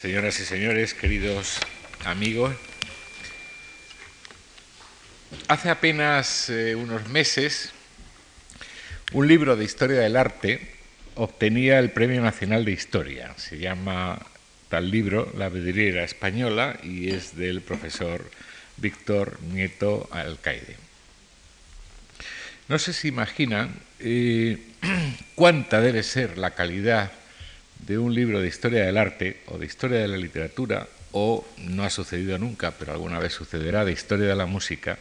Señoras y señores, queridos amigos, hace apenas eh, unos meses un libro de historia del arte obtenía el Premio Nacional de Historia. Se llama tal libro La Vidriera Española y es del profesor Víctor Nieto Alcaide. No sé si imaginan eh, cuánta debe ser la calidad de un libro de historia del arte o de historia de la literatura, o no ha sucedido nunca, pero alguna vez sucederá, de historia de la música,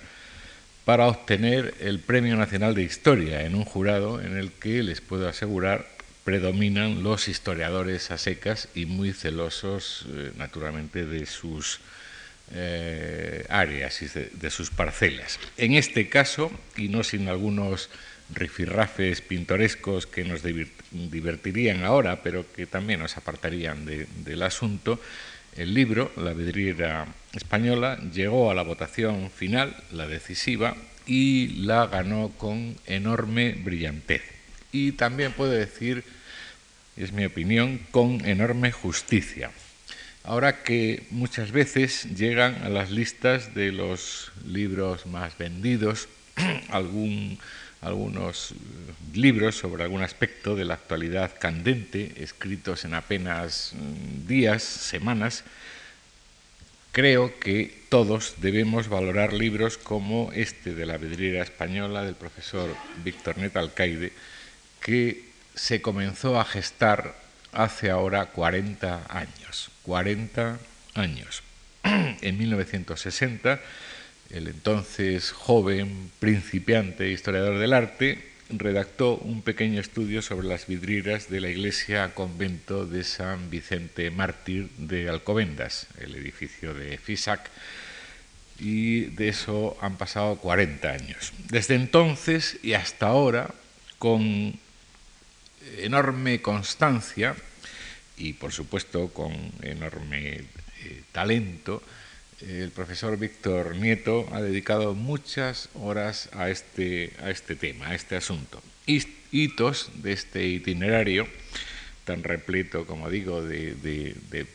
para obtener el Premio Nacional de Historia en un jurado en el que, les puedo asegurar, predominan los historiadores a secas y muy celosos, eh, naturalmente, de sus eh, áreas y de sus parcelas. En este caso, y no sin algunos rifirrafes pintorescos que nos divertirían ahora, pero que también nos apartarían del asunto, el libro, La vidriera española, llegó a la votación final, la decisiva, y la ganó con enorme brillantez. Y también puedo decir, es mi opinión, con enorme justicia. Ahora que muchas veces llegan a las listas de los libros más vendidos algún algunos eh, libros sobre algún aspecto de la actualidad candente, escritos en apenas mm, días, semanas, creo que todos debemos valorar libros como este de la vidriera española del profesor Víctor Net Alcaide, que se comenzó a gestar hace ahora 40 años. 40 años. En 1960 el entonces joven, principiante historiador del arte, redactó un pequeño estudio sobre las vidrieras de la iglesia convento de San Vicente Mártir de Alcobendas, el edificio de Fisac, y de eso han pasado 40 años. Desde entonces y hasta ahora, con enorme constancia y por supuesto con enorme eh, talento, el profesor Víctor Nieto ha dedicado muchas horas a este, a este tema, a este asunto. Hitos de este itinerario, tan repleto, como digo, de,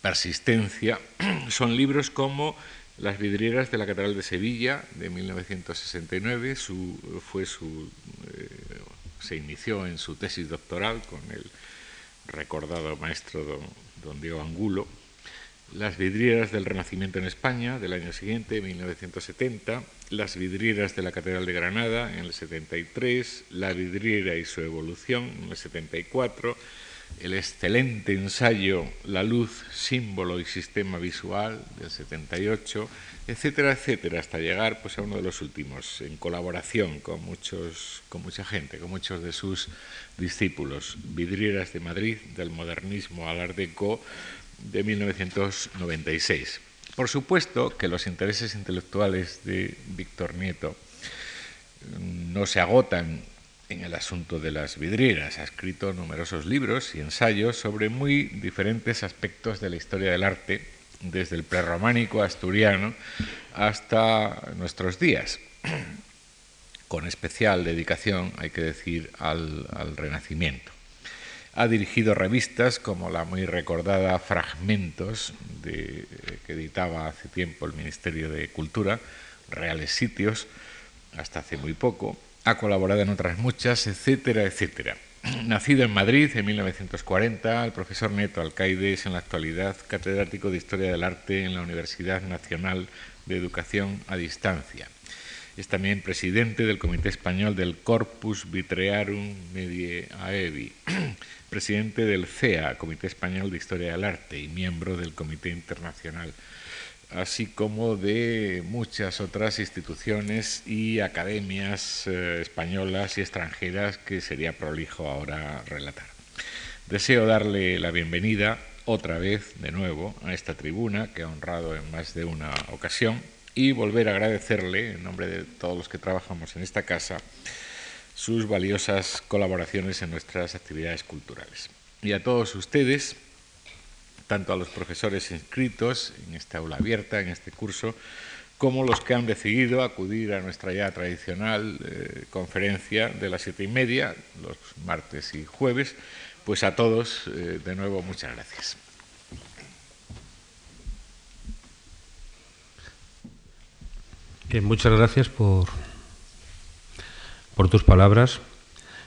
persistencia, son libros como Las vidrieras de la Catedral de Sevilla, de 1969, su, fue su, eh, se inició en su tesis doctoral con el recordado maestro don, don Diego Angulo, las vidrieras del Renacimiento en España del año siguiente, 1970, las vidrieras de la Catedral de Granada en el 73, la vidriera y su evolución en el 74, el excelente ensayo La luz, símbolo y sistema visual del 78, etcétera, etcétera, hasta llegar pues, a uno de los últimos, en colaboración con, muchos, con mucha gente, con muchos de sus discípulos, vidrieras de Madrid, del modernismo al art de 1996. Por supuesto que los intereses intelectuales de Víctor Nieto mm, no se agotan en el asunto de las vidrieras. Ha escrito numerosos libros y ensayos sobre muy diferentes aspectos de la historia del arte, desde el prerrománico asturiano hasta nuestros días, con especial dedicación, hay que decir, al, al Renacimiento. Ha dirigido revistas como la muy recordada Fragmentos, de, que editaba hace tiempo el Ministerio de Cultura, Reales Sitios, hasta hace muy poco. Ha colaborado en otras muchas, etcétera, etcétera. Nacido en Madrid en 1940, el profesor Neto Alcaide es en la actualidad catedrático de Historia del Arte en la Universidad Nacional de Educación a Distancia. Es también presidente del Comité Español del Corpus Vitrearum Medie Aevi, presidente del CEA, Comité Español de Historia del Arte, y miembro del Comité Internacional, así como de muchas otras instituciones y academias eh, españolas y extranjeras que sería prolijo ahora relatar. Deseo darle la bienvenida otra vez, de nuevo, a esta tribuna que ha honrado en más de una ocasión y volver a agradecerle, en nombre de todos los que trabajamos en esta casa, sus valiosas colaboraciones en nuestras actividades culturales. Y a todos ustedes, tanto a los profesores inscritos en esta aula abierta, en este curso, como los que han decidido acudir a nuestra ya tradicional eh, conferencia de las siete y media, los martes y jueves, pues a todos, eh, de nuevo, muchas gracias. Muchas gracias por por tus palabras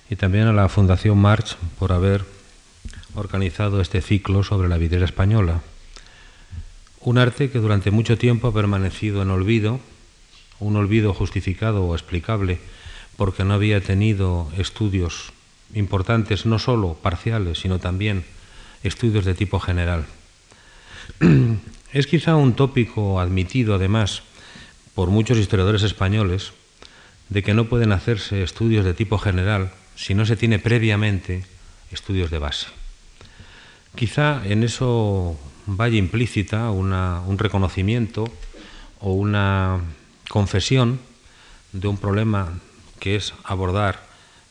y también a la Fundación March por haber organizado este ciclo sobre la vidriera española. Un arte que durante mucho tiempo ha permanecido en olvido, un olvido justificado o explicable porque no había tenido estudios importantes, no solo parciales, sino también estudios de tipo general. Es quizá un tópico admitido, además, por muchos historiadores españoles, de que no pueden hacerse estudios de tipo general si no se tiene previamente estudios de base. Quizá en eso vaya implícita un reconocimiento o una confesión de un problema que es abordar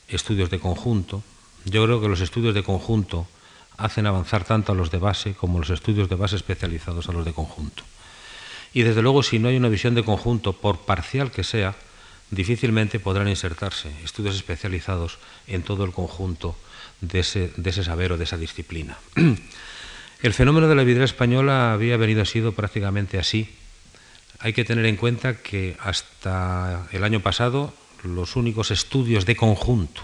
estudios de conjunto. Yo creo que los estudios de conjunto hacen avanzar tanto a los de base como los estudios de base especializados a los de conjunto. Y desde luego, si no hay una visión de conjunto, por parcial que sea, difícilmente podrán insertarse estudios especializados en todo el conjunto de ese, de saber o de esa disciplina. El fenómeno de la vidriera española había venido sido prácticamente así. Hay que tener en cuenta que hasta el año pasado los únicos estudios de conjunto,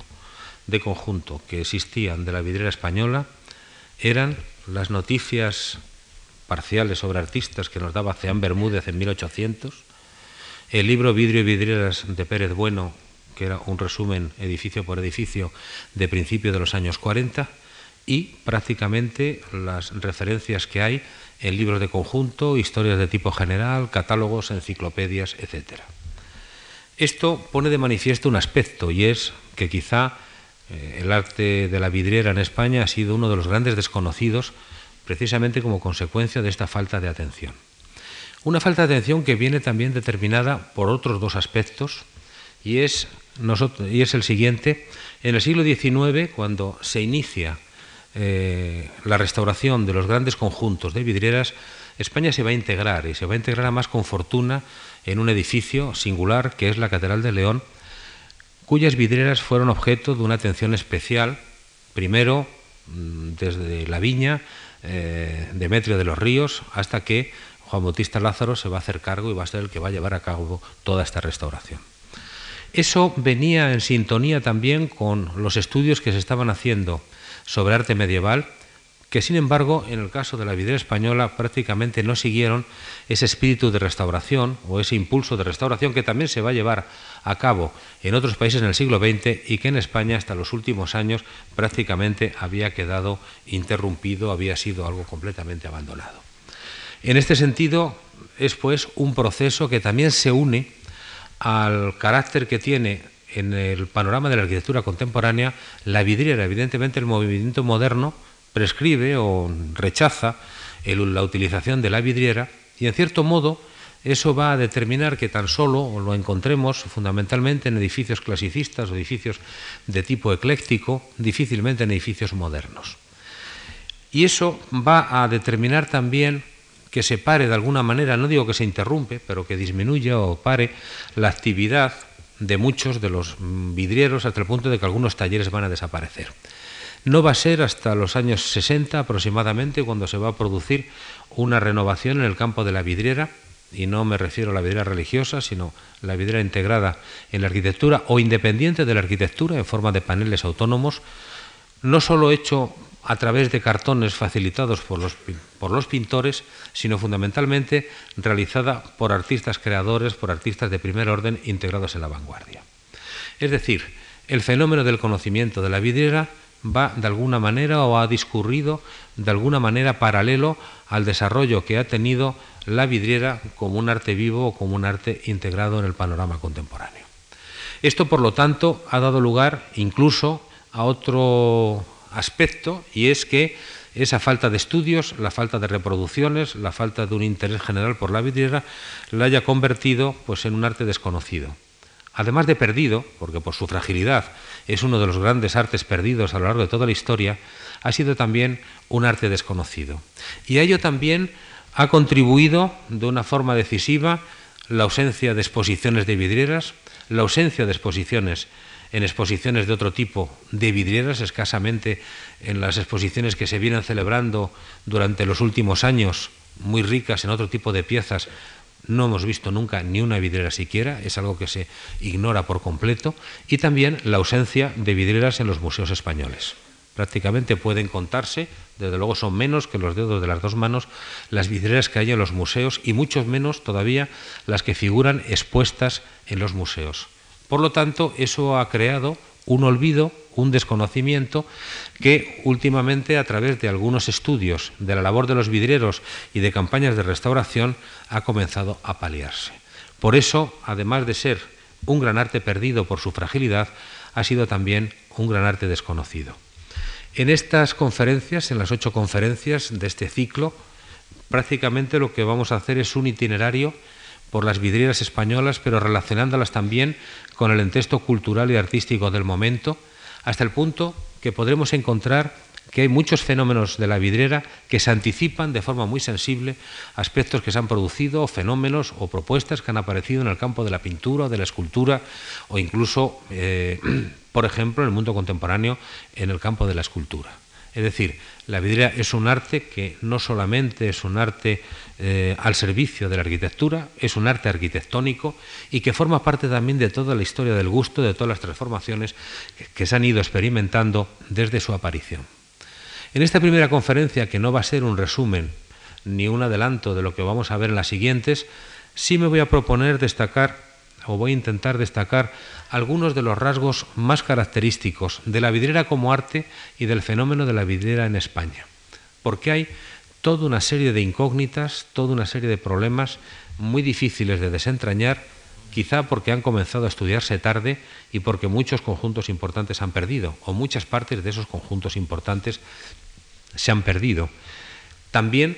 de conjunto que existían de la vidriera española eran las noticias parciales sobre artistas que nos daba Ceán Bermúdez en 1800, el libro Vidrio y Vidrieras de Pérez Bueno, que era un resumen edificio por edificio de principio de los años 40, y prácticamente las referencias que hay en libros de conjunto, historias de tipo general, catálogos, enciclopedias, etc. Esto pone de manifiesto un aspecto y es que quizá eh, el arte de la vidriera en España ha sido uno de los grandes desconocidos precisamente como consecuencia de esta falta de atención. Una falta de atención que viene también determinada por otros dos aspectos y es, el siguiente. En el siglo XIX, cuando se inicia eh, la restauración de los grandes conjuntos de vidrieras, España se va a integrar y se va a integrar más con fortuna en un edificio singular que es la Catedral de León, cuyas vidrieras fueron objeto de una atención especial, primero mm, desde la viña, eh, Demetrio de los Ríos, hasta que Juan Bautista Lázaro se va a hacer cargo y va a ser el que va a llevar a cabo toda esta restauración. Eso venía en sintonía también con los estudios que se estaban haciendo sobre arte medieval, que sin embargo en el caso de la vidriera española prácticamente no siguieron ese espíritu de restauración o ese impulso de restauración que también se va a llevar a cabo en otros países en el siglo XX y que en España hasta los últimos años prácticamente había quedado interrumpido, había sido algo completamente abandonado. En este sentido es pues un proceso que también se une al carácter que tiene en el panorama de la arquitectura contemporánea, la vidriera, evidentemente el movimiento moderno prescribe o rechaza la utilización de la vidriera y en cierto modo eso va a determinar que tan solo lo encontremos fundamentalmente en edificios clasicistas o edificios de tipo ecléctico, difícilmente en edificios modernos. Y eso va a determinar también que se pare de alguna manera, no digo que se interrumpe, pero que disminuya o pare la actividad de muchos de los vidrieros hasta el punto de que algunos talleres van a desaparecer. No va a ser hasta los años 60 aproximadamente cuando se va a producir una renovación en el campo de la vidriera, y no me refiero a la vidriera religiosa, sino la vidriera integrada en la arquitectura o independiente de la arquitectura en forma de paneles autónomos, no solo hecho a través de cartones facilitados por los, por los pintores, sino fundamentalmente realizada por artistas creadores, por artistas de primer orden integrados en la vanguardia. Es decir, el fenómeno del conocimiento de la vidriera va de alguna manera o ha discurrido de alguna manera paralelo al desarrollo que ha tenido la vidriera como un arte vivo o como un arte integrado en el panorama contemporáneo. Esto, por lo tanto, ha dado lugar incluso a otro aspecto y es que esa falta de estudios, la falta de reproducciones, la falta de un interés general por la vidriera la haya convertido pues en un arte desconocido. Además de perdido, porque por su fragilidad es uno de los grandes artes perdidos a lo largo de toda la historia, ha sido también un arte desconocido. Y a ello también ha contribuido de una forma decisiva la ausencia de exposiciones de vidrieras, la ausencia de exposiciones en exposiciones de otro tipo de vidrieras, escasamente en las exposiciones que se vienen celebrando durante los últimos años, muy ricas en otro tipo de piezas, no hemos visto nunca ni una vidriera siquiera, es algo que se ignora por completo, y también la ausencia de vidrieras en los museos españoles. Prácticamente pueden contarse, desde luego son menos que los dedos de las dos manos, las vidrieras que hay en los museos y muchos menos todavía las que figuran expuestas en los museos. Por lo tanto, eso ha creado un olvido, un desconocimiento que últimamente a través de algunos estudios de la labor de los vidrieros y de campañas de restauración ha comenzado a paliarse. Por eso, además de ser un gran arte perdido por su fragilidad, ha sido también un gran arte desconocido. En estas conferencias, en las ocho conferencias de este ciclo, prácticamente lo que vamos a hacer es un itinerario por las vidrieras españolas, pero relacionándolas también con el entexto cultural y artístico del momento, hasta el punto que podremos encontrar que hay muchos fenómenos de la vidriera que se anticipan de forma muy sensible aspectos que se han producido, fenómenos o propuestas que han aparecido en el campo de la pintura de la escultura, o incluso, eh, por ejemplo, en el mundo contemporáneo, en el campo de la escultura. Es decir, la vidriera es un arte que no solamente es un arte eh, al servicio de la arquitectura, es un arte arquitectónico y que forma parte también de toda la historia del gusto, de todas las transformaciones que se han ido experimentando desde su aparición. En esta primera conferencia, que no va a ser un resumen ni un adelanto de lo que vamos a ver en las siguientes, sí me voy a proponer destacar, o voy a intentar destacar, algunos de los rasgos más característicos de la vidriera como arte y del fenómeno de la vidriera en España. Porque hay toda una serie de incógnitas, toda una serie de problemas muy difíciles de desentrañar, quizá porque han comenzado a estudiarse tarde y porque muchos conjuntos importantes han perdido, o muchas partes de esos conjuntos importantes se han perdido. También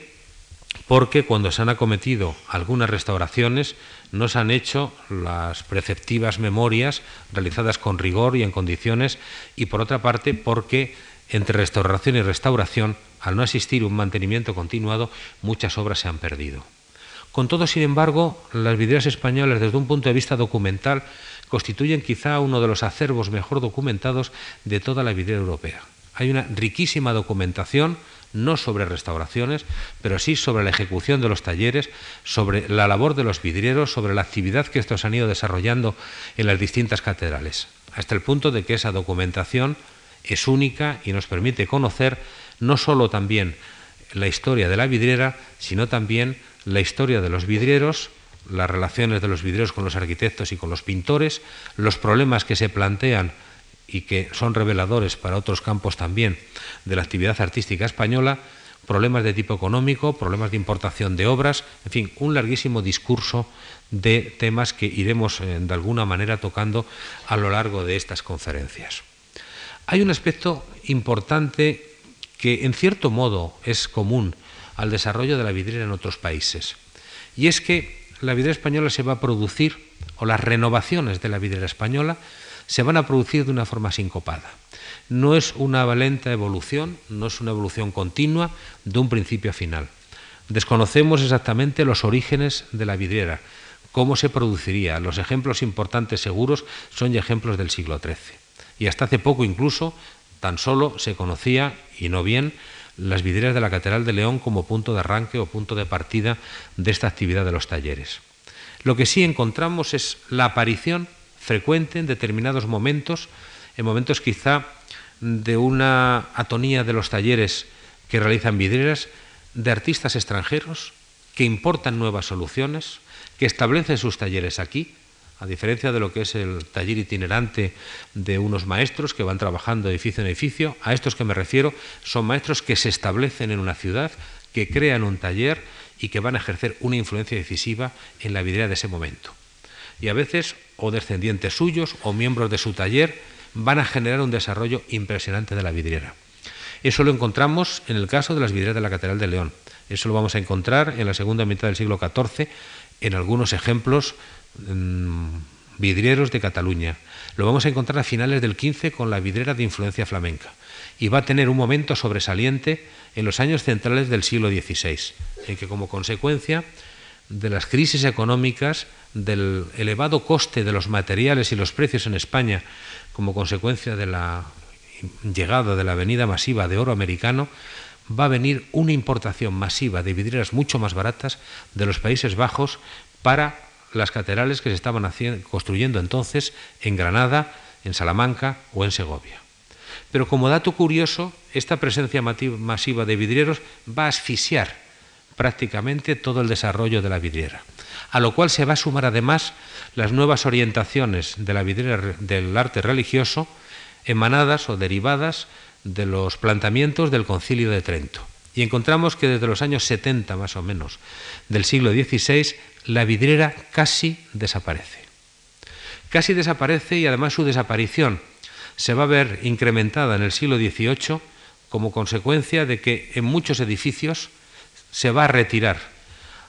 porque cuando se han acometido algunas restauraciones no se han hecho las preceptivas memorias realizadas con rigor y en condiciones y por otra parte porque entre restauración y restauración, al no existir un mantenimiento continuado, muchas obras se han perdido. Con todo, sin embargo, las vidrieras españolas desde un punto de vista documental constituyen quizá uno de los acervos mejor documentados de toda la vidriera europea. Hay una riquísima documentación no sobre restauraciones, pero sí sobre la ejecución de los talleres, sobre la labor de los vidrieros, sobre la actividad que estos han ido desarrollando en las distintas catedrales, hasta el punto de que esa documentación es única y nos permite conocer no sólo también la historia de la vidriera, sino también la historia de los vidrieros, las relaciones de los vidrieros con los arquitectos y con los pintores, los problemas que se plantean y que son reveladores para otros campos también de la actividad artística española, problemas de tipo económico, problemas de importación de obras, en fin, un larguísimo discurso de temas que iremos eh, de alguna manera tocando a lo largo de estas conferencias. Hay un aspecto importante que en cierto modo es común al desarrollo de la vidriera en otros países, y es que la vidriera española se va a producir, o las renovaciones de la vidriera española, se van a producir de una forma sincopada. No es una valenta evolución, no es una evolución continua de un principio a final. Desconocemos exactamente los orígenes de la vidriera, cómo se produciría. Los ejemplos importantes seguros son ejemplos del siglo XIII. Y hasta hace poco incluso tan solo se conocía, y no bien, las vidrieras de la Catedral de León como punto de arranque o punto de partida de esta actividad de los talleres. Lo que sí encontramos es la aparición frecuente en determinados momentos, en momentos quizá de una atonía de los talleres que realizan vidrieras, de artistas extranjeros que importan nuevas soluciones, que establecen sus talleres aquí, a diferencia de lo que es el taller itinerante de unos maestros que van trabajando edificio en edificio, a estos que me refiero son maestros que se establecen en una ciudad, que crean un taller y que van a ejercer una influencia decisiva en la vidriera de ese momento y a veces o descendientes suyos o miembros de su taller van a generar un desarrollo impresionante de la vidriera. Eso lo encontramos en el caso de las vidrieras de la Catedral de León. Eso lo vamos a encontrar en la segunda mitad del siglo XIV en algunos ejemplos mm, vidrieros de Cataluña. Lo vamos a encontrar a finales del XV con la vidriera de influencia flamenca. Y va a tener un momento sobresaliente en los años centrales del siglo XVI, en que como consecuencia de las crisis económicas, del elevado coste de los materiales y los precios en España como consecuencia de la llegada de la venida masiva de oro americano, va a venir una importación masiva de vidrieras mucho más baratas de los Países Bajos para las catedrales que se estaban construyendo entonces en Granada, en Salamanca o en Segovia. Pero como dato curioso, esta presencia masiva de vidrieros va a asfixiar prácticamente todo el desarrollo de la vidriera, a lo cual se va a sumar además las nuevas orientaciones de la vidriera del arte religioso emanadas o derivadas de los planteamientos del Concilio de Trento. Y encontramos que desde los años 70 más o menos del siglo XVI la vidriera casi desaparece. Casi desaparece y además su desaparición se va a ver incrementada en el siglo XVIII como consecuencia de que en muchos edificios se va a retirar,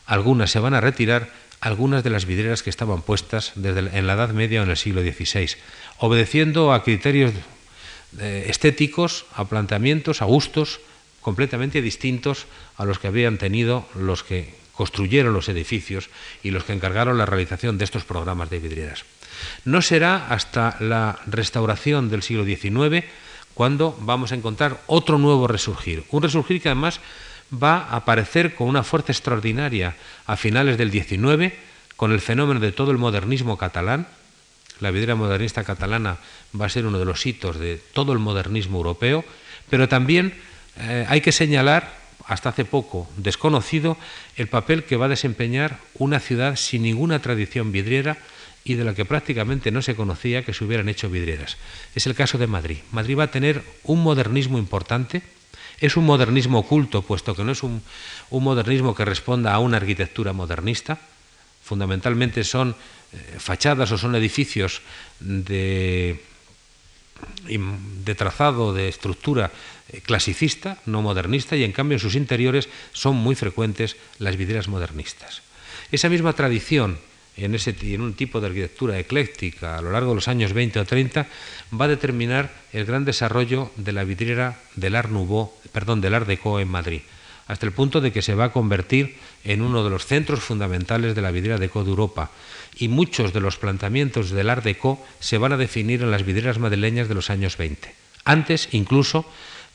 algunas se van a retirar algunas de las vidrieras que estaban puestas desde en la Edad Media o en el siglo XVI, obedeciendo a criterios eh, estéticos, a planteamientos, a gustos completamente distintos a los que habían tenido los que construyeron los edificios y los que encargaron la realización de estos programas de vidrieras. No será hasta la restauración del siglo XIX cuando vamos a encontrar otro nuevo resurgir, un resurgir que además va a aparecer con una fuerza extraordinaria a finales del XIX con el fenómeno de todo el modernismo catalán. La vidriera modernista catalana va a ser uno de los hitos de todo el modernismo europeo, pero también eh, hay que señalar, hasta hace poco desconocido, el papel que va a desempeñar una ciudad sin ninguna tradición vidriera y de la que prácticamente no se conocía que se hubieran hecho vidrieras. Es el caso de Madrid. Madrid va a tener un modernismo importante, es un modernismo oculto, puesto que no es un, modernismo que responda a una arquitectura modernista, fundamentalmente son eh, fachadas o son edificios de, trazado, de estructura eh, clasicista, no modernista, y en cambio en sus interiores son muy frecuentes las vidrieras modernistas. Esa misma tradición en, ese, en un tipo de arquitectura ecléctica a lo largo de los años 20 o 30 va a determinar el gran desarrollo de la vidriera del Art Nouveau, perdón, del Art Deco en Madrid, hasta el punto de que se va a convertir en uno de los centros fundamentales de la vidriera Deco de Europa. Y muchos de los planteamientos del Art Deco se van a definir en las vidrieras madrileñas de los años 20. Antes, incluso,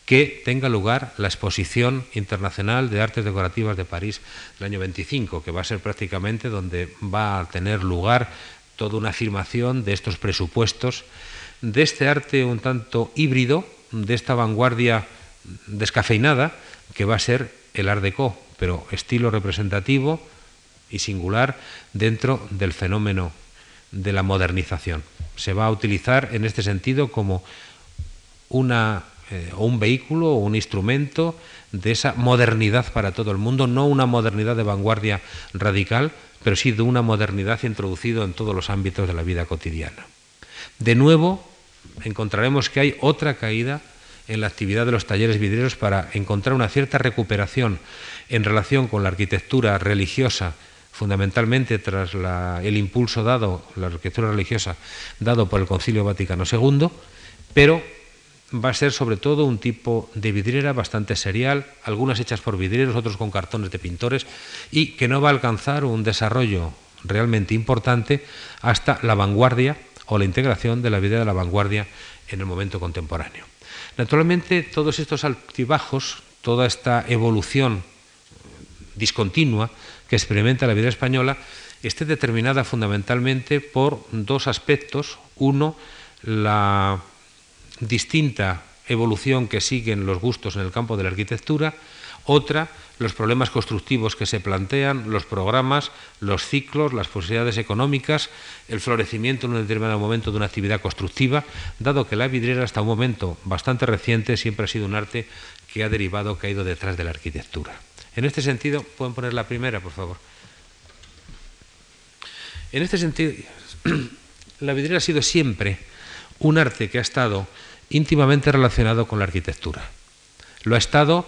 que tenga lugar la Exposición Internacional de Artes Decorativas de París del año 25, que va a ser prácticamente donde va a tener lugar toda una afirmación de estos presupuestos, de este arte un tanto híbrido, de esta vanguardia descafeinada, que va a ser el Art Deco, pero estilo representativo y singular dentro del fenómeno de la modernización. Se va a utilizar en este sentido como una eh, o un vehículo o un instrumento de esa modernidad para todo el mundo, no una modernidad de vanguardia radical, pero sí de una modernidad introducido en todos los ámbitos de la vida cotidiana. De nuevo, encontraremos que hay otra caída en la actividad de los talleres vidrieros para encontrar una cierta recuperación en relación con la arquitectura religiosa, fundamentalmente tras el impulso dado, la arquitectura religiosa dado por el Concilio Vaticano II, pero va a ser sobre todo un tipo de vidriera bastante serial, algunas hechas por vidrieros, otros con cartones de pintores, y que no va a alcanzar un desarrollo realmente importante hasta la vanguardia o la integración de la vidriera de la vanguardia en el momento contemporáneo. Naturalmente, todos estos altibajos, toda esta evolución discontinua que experimenta la vidriera española, esté determinada fundamentalmente por dos aspectos. Uno, la distinta evolución que siguen los gustos en el campo de la arquitectura, otra, los problemas constructivos que se plantean, los programas, los ciclos, las posibilidades económicas, el florecimiento en un determinado momento de una actividad constructiva, dado que la vidriera hasta un momento bastante reciente siempre ha sido un arte que ha derivado, que ha ido detrás de la arquitectura. En este sentido, pueden poner la primera, por favor. En este sentido, la vidriera ha sido siempre un arte que ha estado íntimamente relacionado con la arquitectura. Lo ha estado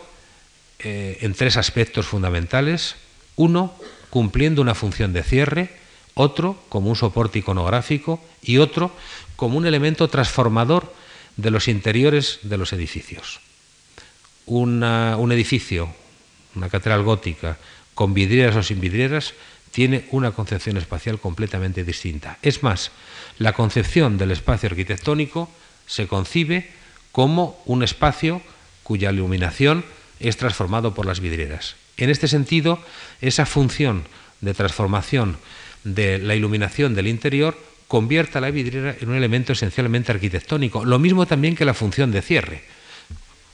eh, en tres aspectos fundamentales. Uno, cumpliendo una función de cierre, otro como un soporte iconográfico y otro como un elemento transformador de los interiores de los edificios. un edificio, una catedral gótica, con vidrieras o sin vidrieras, tiene una concepción espacial completamente distinta. Es más, la concepción del espacio arquitectónico se concibe como un espacio cuya iluminación es transformado por las vidrieras. En este sentido, esa función de transformación de la iluminación del interior convierta la vidriera en un elemento esencialmente arquitectónico. Lo mismo también que la función de cierre.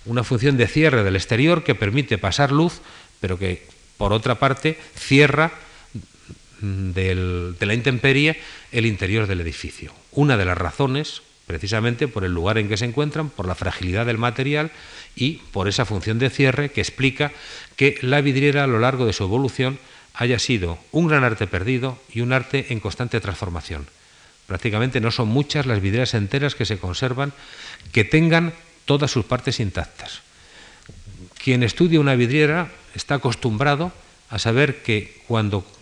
Una función de cierre del exterior que permite pasar luz, pero que por otra parte cierra de la intemperie el interior del edificio. Una de las razones, precisamente por el lugar en que se encuentran, por la fragilidad del material y por esa función de cierre que explica que la vidriera a lo largo de su evolución haya sido un gran arte perdido y un arte en constante transformación. Prácticamente no son muchas las vidrieras enteras que se conservan que tengan todas sus partes intactas. Quien estudia una vidriera está acostumbrado a saber que cuando mm,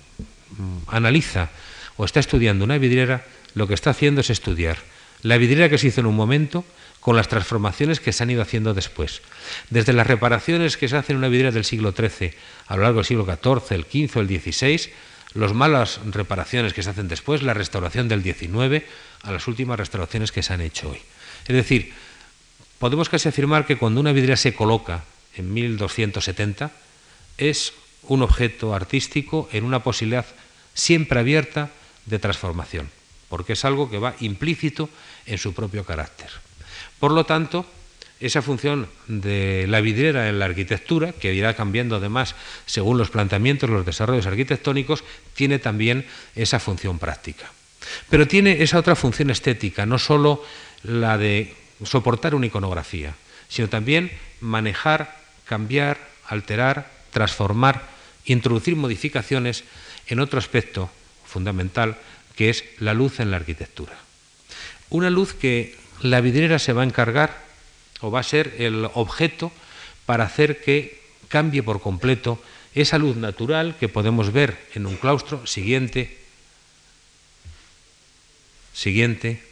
analiza o está estudiando una vidriera, lo que está haciendo es estudiar la vidriera que se hizo en un momento con las transformaciones que se han ido haciendo después. Desde las reparaciones que se hacen en una vidriera del siglo XIII a lo largo del siglo XIV, el XV, el XVI, las malas reparaciones que se hacen después, la restauración del XIX, a las últimas restauraciones que se han hecho hoy. Es decir, podemos casi afirmar que cuando una vidriera se coloca en 1270, es un objeto artístico en una posibilidad siempre abierta de transformación, porque es algo que va implícito en su propio carácter. Por lo tanto, esa función de la vidriera en la arquitectura, que irá cambiando además según los planteamientos, los desarrollos arquitectónicos, tiene también esa función práctica. Pero tiene esa otra función estética, no solo la de soportar una iconografía, sino también manejar, cambiar, alterar, transformar, introducir modificaciones en otro aspecto fundamental, que es la luz en la arquitectura. Una luz que la vidriera se va a encargar o va a ser el objeto para hacer que cambie por completo esa luz natural que podemos ver en un claustro siguiente, siguiente,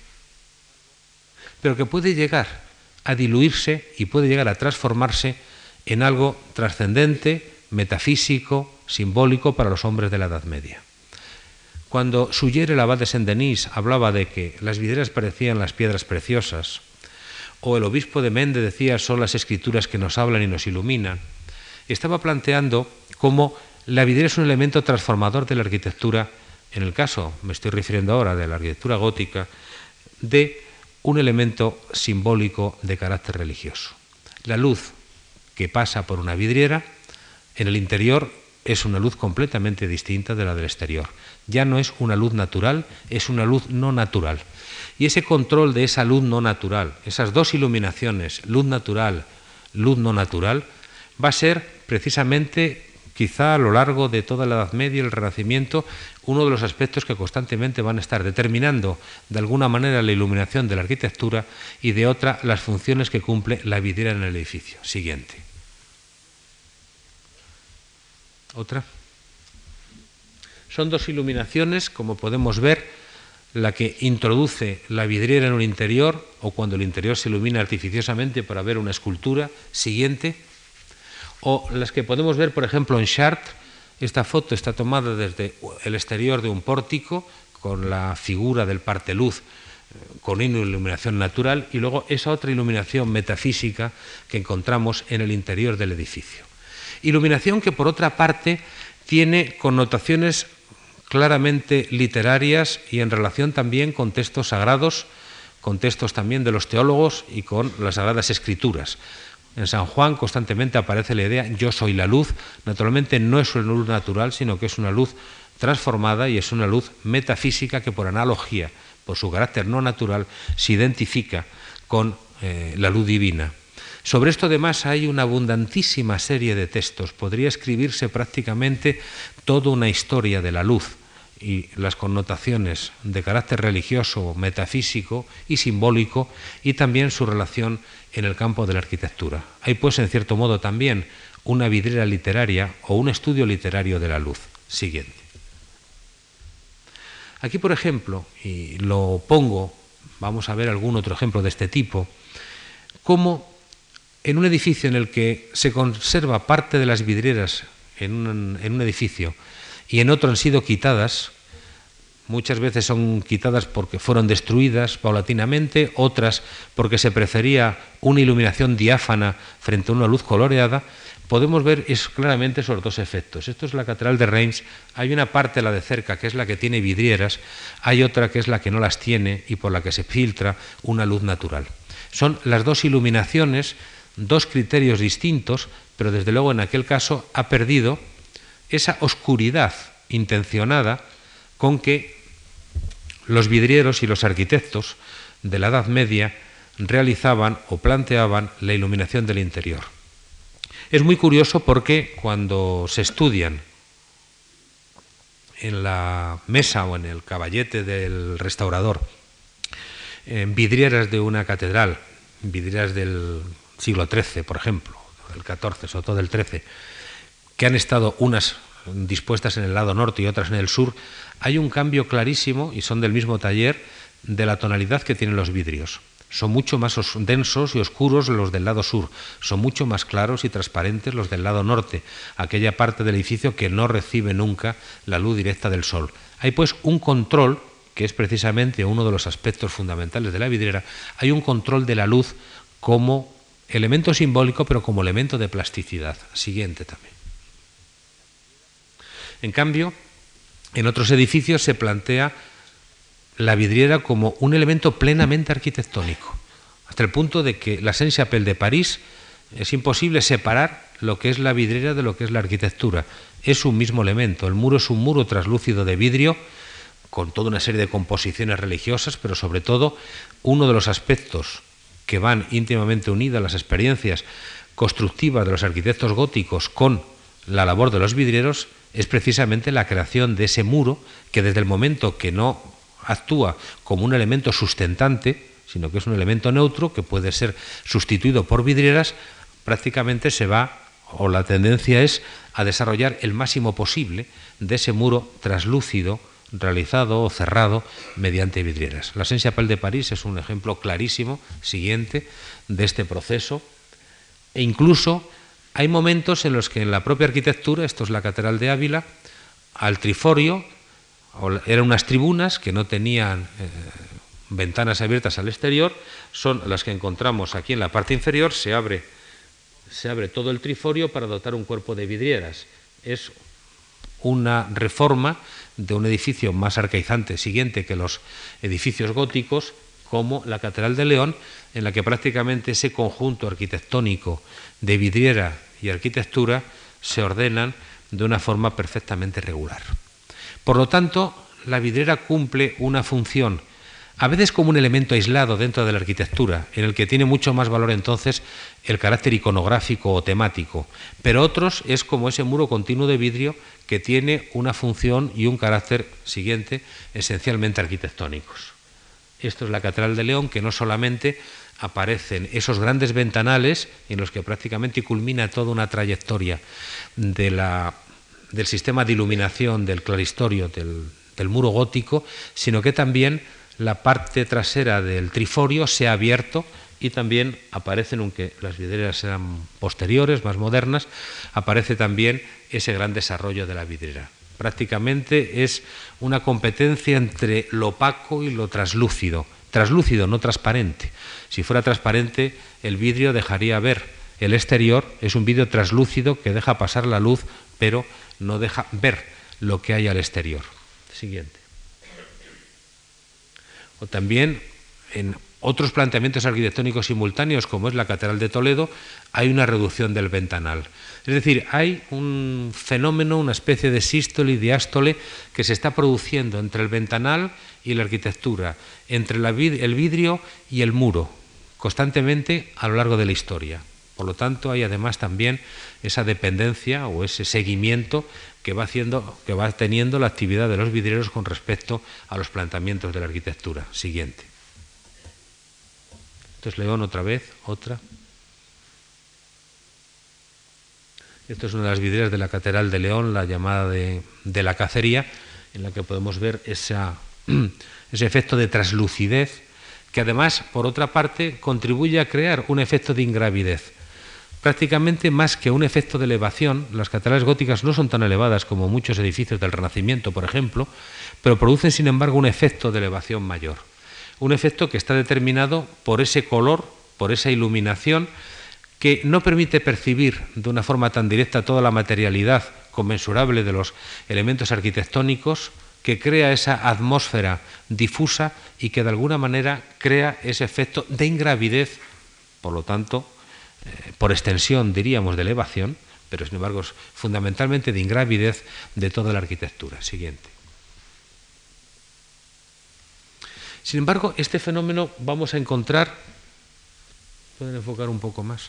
pero que puede llegar a diluirse y puede llegar a transformarse en algo trascendente, metafísico, simbólico para los hombres de la Edad Media. Cuando Suyer el abad de Saint-Denis hablaba de que las vidrieras parecían las piedras preciosas, o el obispo de Mende decía son las escrituras que nos hablan y nos iluminan, estaba planteando cómo la vidriera es un elemento transformador de la arquitectura, en el caso, me estoy refiriendo ahora, de la arquitectura gótica, de un elemento simbólico de carácter religioso. La luz que pasa por una vidriera, en el interior es una luz completamente distinta de la del exterior. Ya no es una luz natural, es una luz no natural. Y ese control de esa luz no natural, esas dos iluminaciones, luz natural, luz no natural, va a ser precisamente quizá a lo largo de toda la Edad Media y el Renacimiento uno de los aspectos que constantemente van a estar determinando de alguna manera la iluminación de la arquitectura y de otra las funciones que cumple la vidriera en el edificio. Siguiente. Otra. Son dos iluminaciones, como podemos ver, la que introduce la vidriera en un interior o cuando el interior se ilumina artificiosamente para ver una escultura siguiente, o las que podemos ver, por ejemplo, en Chartres. Esta foto está tomada desde el exterior de un pórtico con la figura del parteluz eh, con una iluminación natural y luego esa otra iluminación metafísica que encontramos en el interior del edificio. Iluminación que por otra parte tiene connotaciones claramente literarias y en relación también con textos sagrados, con textos también de los teólogos y con las sagradas escrituras. En San Juan constantemente aparece la idea yo soy la luz. Naturalmente no es una luz natural, sino que es una luz transformada y es una luz metafísica que por analogía, por su carácter no natural, se identifica con eh, la luz divina. Sobre esto además hay una abundantísima serie de textos. Podría escribirse prácticamente toda una historia de la luz y las connotaciones de carácter religioso, metafísico y simbólico y también su relación en el campo de la arquitectura. Hay pues en cierto modo también una vidriera literaria o un estudio literario de la luz. Siguiente. Aquí, por ejemplo, y lo pongo, vamos a ver algún otro ejemplo de este tipo, cómo en un edificio en el que se conserva parte de las vidrieras en un, edificio y en otro han sido quitadas, muchas veces son quitadas porque fueron destruidas paulatinamente, otras porque se prefería una iluminación diáfana frente a una luz coloreada, podemos ver es claramente esos dos efectos. Esto es la Catedral de Reims. Hay una parte, la de cerca, que es la que tiene vidrieras, hay otra que es la que no las tiene y por la que se filtra una luz natural. Son las dos iluminaciones, dos criterios distintos, pero desde luego en aquel caso ha perdido esa oscuridad intencionada con que los vidrieros y los arquitectos de la Edad Media realizaban o planteaban la iluminación del interior. Es muy curioso porque cuando se estudian en la mesa o en el caballete del restaurador en vidrieras de una catedral, vidrieras del siglo XIII, por ejemplo, del XIV, sobre todo del XIII, que han estado unas dispuestas en el lado norte y otras en el sur, hay un cambio clarísimo, y son del mismo taller, de la tonalidad que tienen los vidrios. Son mucho más densos y oscuros los del lado sur, son mucho más claros y transparentes los del lado norte, aquella parte del edificio que no recibe nunca la luz directa del sol. Hay pues un control, que es precisamente uno de los aspectos fundamentales de la vidriera, hay un control de la luz como elemento simbólico, pero como elemento de plasticidad. Siguiente también. En cambio, en otros edificios se plantea la vidriera como un elemento plenamente arquitectónico, hasta el punto de que la Saint-Chapelle de París es imposible separar lo que es la vidriera de lo que es la arquitectura. Es un mismo elemento. El muro es un muro traslúcido de vidrio con toda una serie de composiciones religiosas, pero sobre todo uno de los aspectos que van íntimamente unidas las experiencias constructivas de los arquitectos góticos con la labor de los vidrieros es precisamente la creación de ese muro que desde el momento que no actúa como un elemento sustentante, sino que es un elemento neutro que puede ser sustituido por vidrieras, prácticamente se va, o la tendencia es a desarrollar el máximo posible de ese muro traslúcido, realizado o cerrado mediante vidrieras. La Saint Chapelle de París es un ejemplo clarísimo, siguiente, de este proceso, e incluso hay momentos en los que en la propia arquitectura, esto es la Catedral de Ávila, al triforio eran unas tribunas que no tenían eh, ventanas abiertas al exterior, son las que encontramos aquí en la parte inferior, se abre, se abre todo el triforio para dotar un cuerpo de vidrieras. Es una reforma de un edificio más arcaizante, siguiente que los edificios góticos, como la Catedral de León, en la que prácticamente ese conjunto arquitectónico de vidriera y arquitectura se ordenan de una forma perfectamente regular. Por lo tanto, la vidriera cumple una función, a veces como un elemento aislado dentro de la arquitectura, en el que tiene mucho más valor entonces el carácter iconográfico o temático, pero otros es como ese muro continuo de vidrio que tiene una función y un carácter siguiente esencialmente arquitectónicos. Esto es la Catedral de León, que no solamente aparecen esos grandes ventanales en los que prácticamente culmina toda una trayectoria la del sistema de iluminación del claristorio del, muro gótico, sino que también la parte trasera del triforio se ha abierto y también aparecen, aunque las vidrieras eran posteriores, más modernas, aparece también ese gran desarrollo de la vidriera. Prácticamente es una competencia entre lo opaco y lo traslúcido. Traslúcido, no transparente. Si fuera transparente, el vidrio dejaría ver el exterior, es un vidrio traslúcido que deja pasar la luz, pero no deja ver lo que hay al exterior. Siguiente. O también en otros planteamientos arquitectónicos simultáneos, como es la Catedral de Toledo, hay una reducción del ventanal. Es decir, hay un fenómeno, una especie de sístole y diástole que se está produciendo entre el ventanal y la arquitectura, entre el vidrio y el muro, constantemente a lo largo de la historia. Por lo tanto, hay además también esa dependencia o ese seguimiento que va, haciendo, que va teniendo la actividad de los vidrieros con respecto a los planteamientos de la arquitectura. Siguiente. Entonces, León otra vez, otra. Esto es una de las vidrieras de la Catedral de León, la llamada de, la cacería, en la que podemos ver esa, ese efecto de traslucidez que además, por otra parte, contribuye a crear un efecto de ingravidez prácticamente más que un efecto de elevación, las catedrales góticas no son tan elevadas como muchos edificios del Renacimiento, por ejemplo, pero producen, sin embargo, un efecto de elevación mayor. Un efecto que está determinado por ese color, por esa iluminación, que no permite percibir de una forma tan directa toda la materialidad conmensurable de los elementos arquitectónicos, que crea esa atmósfera difusa y que de alguna manera crea ese efecto de ingravidez, por lo tanto, eh, por extensión diríamos de elevación, pero sin embargo es fundamentalmente de ingravidez de toda la arquitectura. Siguiente. Sin embargo, este fenómeno vamos a encontrar, pueden enfocar un poco más.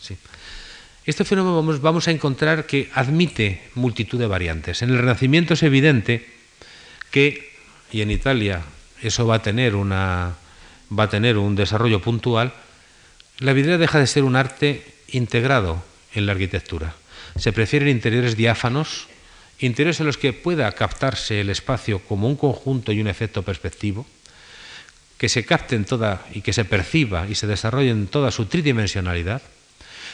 Sí. Este fenómeno vamos, a encontrar que admite multitud de variantes. En el Renacimiento es evidente que, y en Italia eso va a tener, una, va a tener un desarrollo puntual, la vidriera deja de ser un arte integrado en la arquitectura. Se prefieren interiores diáfanos, interiores en los que pueda captarse el espacio como un conjunto y un efecto perspectivo, que se capten toda y que se perciba y se desarrolle en toda su tridimensionalidad,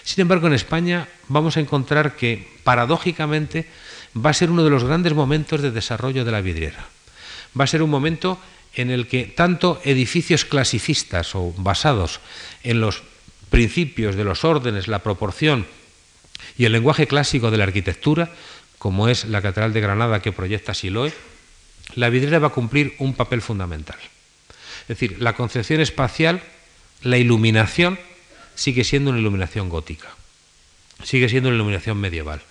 sin embargo, en España vamos a encontrar que, paradójicamente, va a ser uno de los grandes momentos de desarrollo de la vidriera. Va a ser un momento en el que tanto edificios clasicistas o basados en los principios de los órdenes, la proporción y el lenguaje clásico de la arquitectura, como es la Catedral de Granada que proyecta Siloe, la vidriera va a cumplir un papel fundamental. Es decir, la concepción espacial, la iluminación, sigue siendo una iluminación gótica, sigue siendo una iluminación medieval,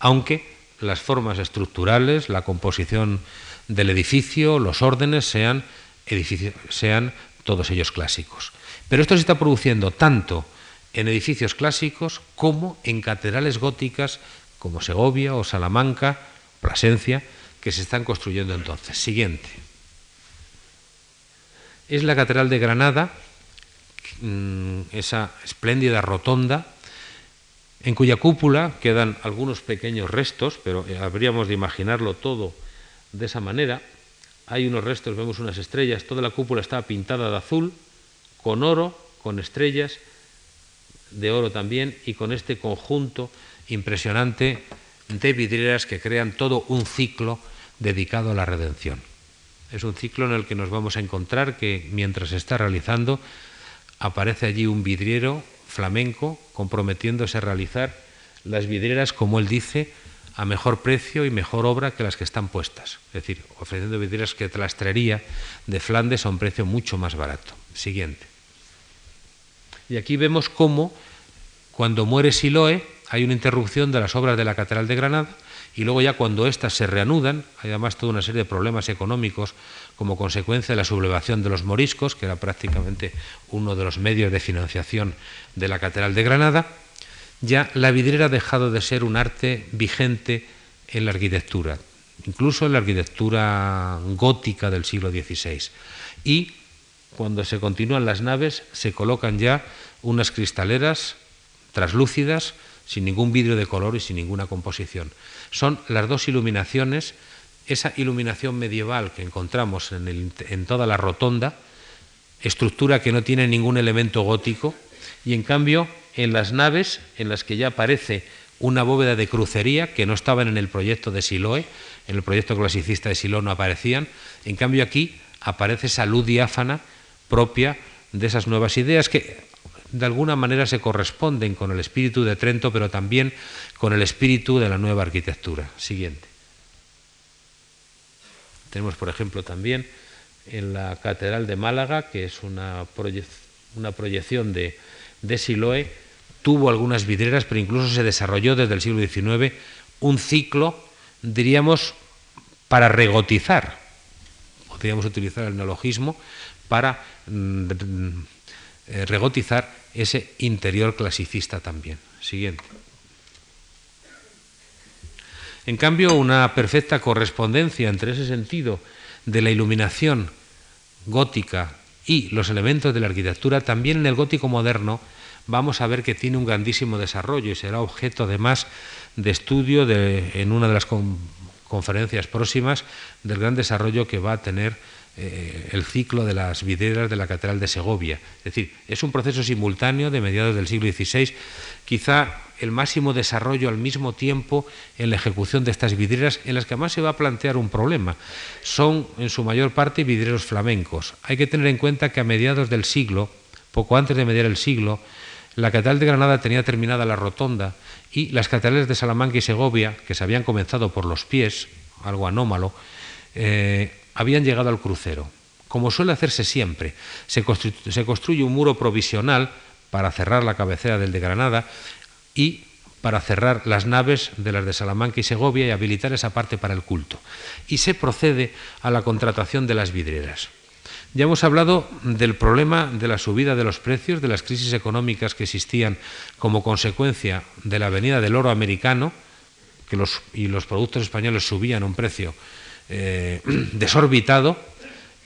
aunque las formas estructurales, la composición del edificio, los órdenes sean, sean todos ellos clásicos. Pero esto se está produciendo tanto en edificios clásicos como en catedrales góticas como Segovia o Salamanca, Plasencia, que se están construyendo entonces. Siguiente. Es la Catedral de Granada, Mm, esa espléndida rotonda, en cuya cúpula quedan algunos pequeños restos, pero eh, habríamos de imaginarlo todo de esa manera. Hay unos restos, vemos unas estrellas, toda la cúpula está pintada de azul, con oro, con estrellas de oro también, y con este conjunto impresionante de vidrieras que crean todo un ciclo dedicado a la redención. Es un ciclo en el que nos vamos a encontrar que mientras se está realizando aparece allí un vidriero flamenco comprometiéndose a realizar las vidrieras, como él dice, a mejor precio y mejor obra que las que están puestas. Es decir, ofreciendo vidrieras que trastraría de Flandes a un precio mucho más barato. Siguiente. Y aquí vemos cómo, cuando muere Siloe, hay una interrupción de las obras de la Catedral de Granada y luego ya cuando éstas se reanudan, hay además toda una serie de problemas económicos como consecuencia de la sublevación de los moriscos, que era prácticamente uno de los medios de financiación de la Catedral de Granada, ya la vidriera ha dejado de ser un arte vigente en la arquitectura, incluso en la arquitectura gótica del siglo XVI. Y cuando se continúan las naves, se colocan ya unas cristaleras traslúcidas, sin ningún vidrio de color y sin ninguna composición. Son las dos iluminaciones, esa iluminación medieval que encontramos en, toda la rotonda, estructura que no tiene ningún elemento gótico, y en cambio en las naves en las que ya aparece una bóveda de crucería que no estaban en el proyecto de Siloe, en el proyecto clasicista de Siloe no aparecían, en cambio aquí aparece esa luz diáfana propia de esas nuevas ideas que de alguna manera se corresponden con el espíritu de Trento, pero también con el espíritu de la nueva arquitectura. Siguiente. Tenemos, por ejemplo, también en la Catedral de Málaga, que es una, proyección de, de Siloe, tuvo algunas vidrieras, pero incluso se desarrolló desde el siglo XIX un ciclo, diríamos, para regotizar. Podríamos utilizar el neologismo para mm, eh, regotizar ese interior clasicista también. Siguiente. En cambio, una perfecta correspondencia entre ese sentido de la iluminación gótica y los elementos de la arquitectura, también en el gótico moderno vamos a ver que tiene un grandísimo desarrollo y será objeto además de estudio en una de las conferencias próximas del gran desarrollo que va a tener eh, el ciclo de las vidrieras de la Catedral de Segovia. Es decir, es un proceso simultáneo de mediados del siglo XVI. Quizá el máximo desarrollo al mismo tiempo en la ejecución de estas vidrieras, en las que además se va a plantear un problema. Son en su mayor parte vidrieros flamencos. Hay que tener en cuenta que a mediados del siglo, poco antes de mediar el siglo, la Catedral de Granada tenía terminada la rotonda y las catedrales de Salamanca y Segovia, que se habían comenzado por los pies, algo anómalo, eh, habían llegado al crucero. Como suele hacerse siempre, se, construye un muro provisional para cerrar la cabecera del de Granada y para cerrar las naves de las de Salamanca y Segovia y habilitar esa parte para el culto. Y se procede a la contratación de las vidrieras. Ya hemos hablado del problema de la subida de los precios, de las crisis económicas que existían como consecuencia de la venida del oro americano, que los, y los productos españoles subían un precio eh, desorbitado,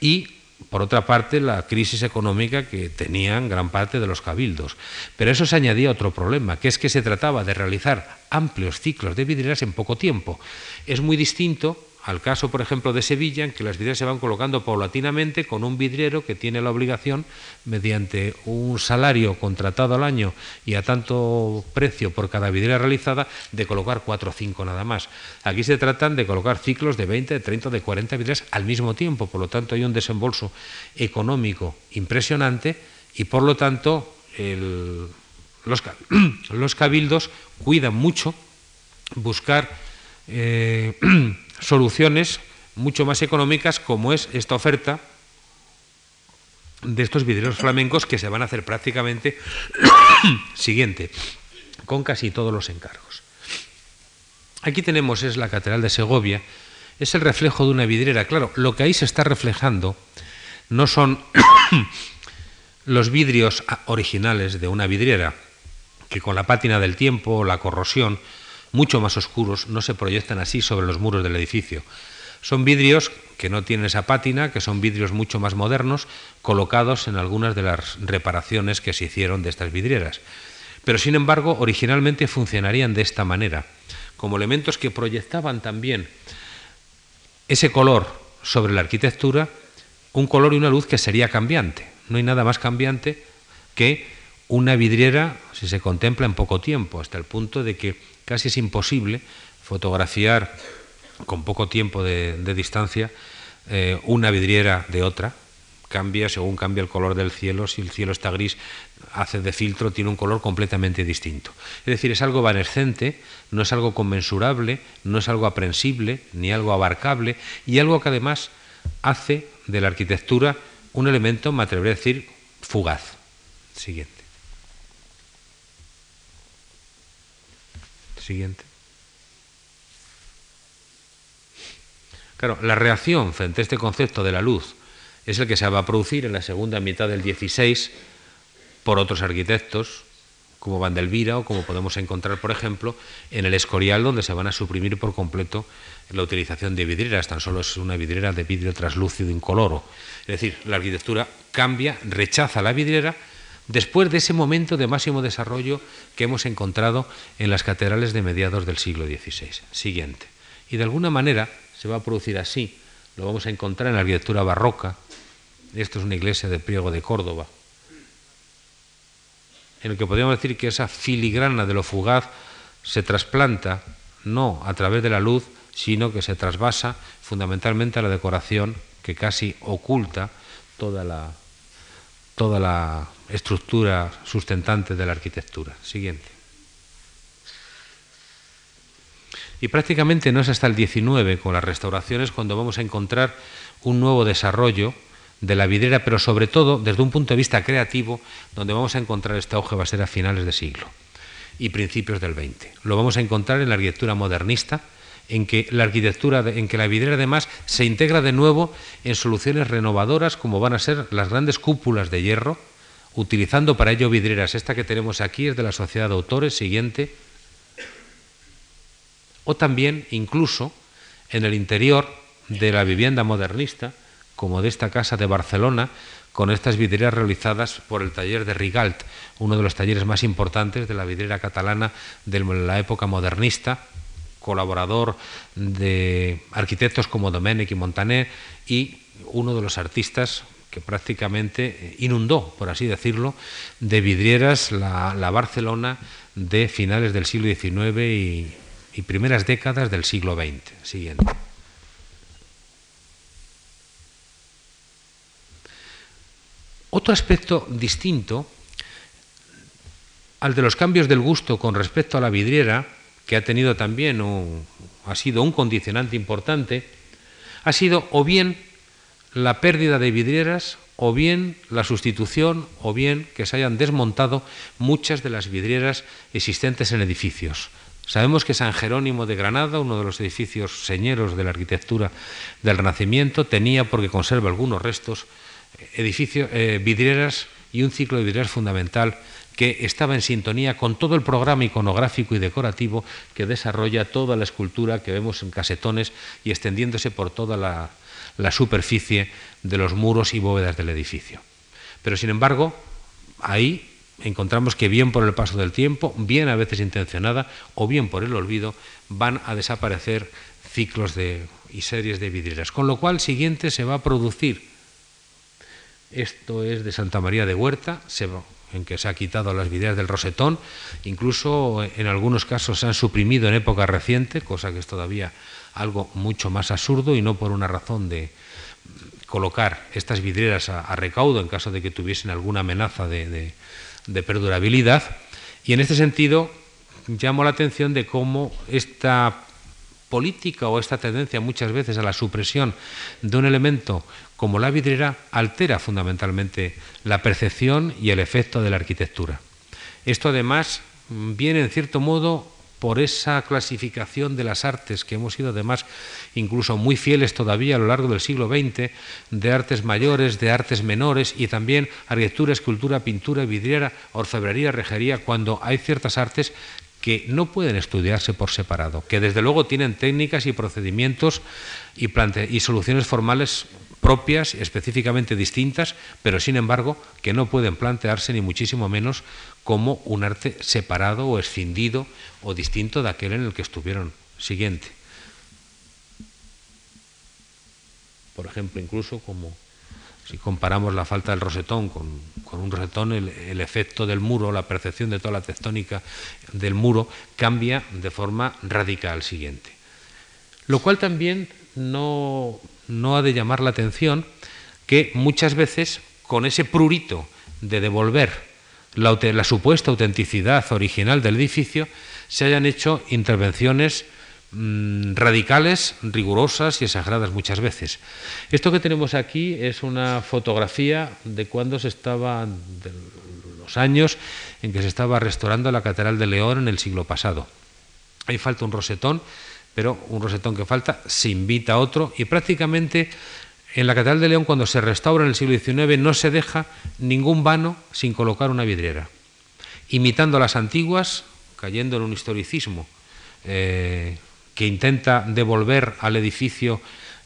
y por otra parte, la crisis económica que tenían gran parte de los cabildos. Pero eso se añadía otro problema, que es que se trataba de realizar amplios ciclos de vidrieras en poco tiempo. Es muy distinto al caso, por ejemplo, de Sevilla, en que las vidrieras se van colocando paulatinamente con un vidriero que tiene la obligación, mediante un salario contratado al año y a tanto precio por cada vidriera realizada, de colocar cuatro o cinco nada más. Aquí se tratan de colocar ciclos de 20, de 30, de 40 vidrieras al mismo tiempo, por lo tanto hay un desembolso económico impresionante y por lo tanto los, cabildos cuidan mucho buscar eh, soluciones mucho más económicas como es esta oferta de estos vidrieros flamencos que se van a hacer prácticamente siguiente, con casi todos los encargos. Aquí tenemos es la Catedral de Segovia, es el reflejo de una vidriera. Claro, lo que ahí se está reflejando no son los vidrios originales de una vidriera, que con la pátina del tiempo la corrosión mucho más oscuros, no se proyectan así sobre los muros del edificio. Son vidrios que no tienen esa pátina, que son vidrios mucho más modernos, colocados en algunas de las reparaciones que se hicieron de estas vidrieras. Pero sin embargo, originalmente funcionarían de esta manera, como elementos que proyectaban también ese color sobre la arquitectura, un color y una luz que sería cambiante. No hay nada más cambiante que una vidriera si se contempla en poco tiempo, hasta el punto de que casi es imposible fotografiar con poco tiempo de, distancia eh, una vidriera de otra. Cambia según cambia el color del cielo. Si el cielo está gris, hace de filtro, tiene un color completamente distinto. Es decir, es algo evanescente, no es algo conmensurable, no es algo aprensible, ni algo abarcable, y algo que además hace de la arquitectura un elemento, me atrevería a decir, fugaz. Siguiente. Claro, la reacción frente a este concepto de la luz es el que se va a producir en la segunda mitad del 16 por otros arquitectos, como Vandelvira o como podemos encontrar, por ejemplo, en el Escorial, donde se van a suprimir por completo la utilización de vidrieras, tan solo es una vidriera de vidrio traslúcido incoloro. Es decir, la arquitectura cambia, rechaza la vidriera después de ese momento de máximo desarrollo que hemos encontrado en las catedrales de mediados del siglo XVI. Siguiente. Y de alguna manera se va a producir así, lo vamos a encontrar en la arquitectura barroca, esto es una iglesia de Priego de Córdoba, en el que podríamos decir que esa filigrana de lo fugaz se trasplanta no a través de la luz, sino que se trasvasa fundamentalmente a la decoración que casi oculta toda la, toda la estructura sustentante de la arquitectura. Siguiente. Y prácticamente no es hasta el 19, con las restauraciones, cuando vamos a encontrar un nuevo desarrollo de la vidriera, pero sobre todo desde un punto de vista creativo, donde vamos a encontrar este auge va a ser a finales de siglo y principios del 20. Lo vamos a encontrar en la arquitectura modernista, en que la arquitectura, en que la vidriera además se integra de nuevo en soluciones renovadoras como van a ser las grandes cúpulas de hierro, utilizando para ello vidrieras. Esta que tenemos aquí es de la Sociedad de Autores, siguiente. O también, incluso, en el interior de la vivienda modernista, como de esta casa de Barcelona, con estas vidrieras realizadas por el taller de Rigalt, uno de los talleres más importantes de la vidriera catalana de la época modernista, colaborador de arquitectos como Domènech y Montaner y uno de los artistas que prácticamente inundó, por así decirlo, de vidrieras la, Barcelona de finales del siglo XIX y, y primeras décadas del siglo XX. Siguiente. Otro aspecto distinto al de los cambios del gusto con respecto a la vidriera, que ha tenido también un, ha sido un condicionante importante, ha sido o bien la pérdida de vidrieras o bien la sustitución o bien que se hayan desmontado muchas de las vidrieras existentes en edificios. Sabemos que San Jerónimo de Granada, uno de los edificios señeros de la arquitectura del Renacimiento, tenía, porque conserva algunos restos, edificios, eh, vidrieras y un ciclo de vidrieras fundamental que estaba en sintonía con todo el programa iconográfico y decorativo que desarrolla toda la escultura que vemos en casetones y extendiéndose por toda la, la superficie de los muros y bóvedas del edificio. Pero sin embargo, ahí encontramos que bien por el paso del tiempo, bien a veces intencionada o bien por el olvido, van a desaparecer ciclos de, y series de vidrieras. Con lo cual, siguiente se va a producir, esto es de Santa María de Huerta, en que se ha quitado las vidrieras del rosetón, incluso en algunos casos se han suprimido en época reciente, cosa que es todavía algo mucho más absurdo y no por una razón de colocar estas vidrieras a, recaudo en caso de que tuviesen alguna amenaza de de perdurabilidad. Y en este sentido, llamo la atención de cómo esta política o esta tendencia muchas veces a la supresión de un elemento como la vidriera altera fundamentalmente la percepción y el efecto de la arquitectura. Esto además viene en cierto modo por esa clasificación de las artes que hemos sido además incluso muy fieles todavía a lo largo del siglo XX, de artes mayores, de artes menores y también arquitectura, escultura, pintura, vidriera, orfebrería, rejería, cuando hay ciertas artes que no pueden estudiarse por separado, que desde luego tienen técnicas y procedimientos y, y soluciones formales propias, específicamente distintas, pero sin embargo que no pueden plantearse ni muchísimo menos como un arte separado o escindido o distinto de aquel en el que estuvieron. Siguiente. Por ejemplo, incluso como si comparamos la falta del rosetón con, un rosetón, el, el, efecto del muro, la percepción de toda la tectónica del muro cambia de forma radical siguiente. Lo cual también no, no ha de llamar la atención que muchas veces con ese prurito de devolver la, supuesta autenticidad original del edificio se hayan hecho intervenciones mmm, radicales, rigurosas y exageradas muchas veces. Esto que tenemos aquí es una fotografía de cuando se estaba, de los años en que se estaba restaurando la Catedral de León en el siglo pasado. Ahí falta un rosetón pero un rosetón que falta se invita a otro y prácticamente en la Catedral de León cuando se restaura en el siglo XIX no se deja ningún vano sin colocar una vidriera, imitando a las antiguas, cayendo en un historicismo eh, que intenta devolver al edificio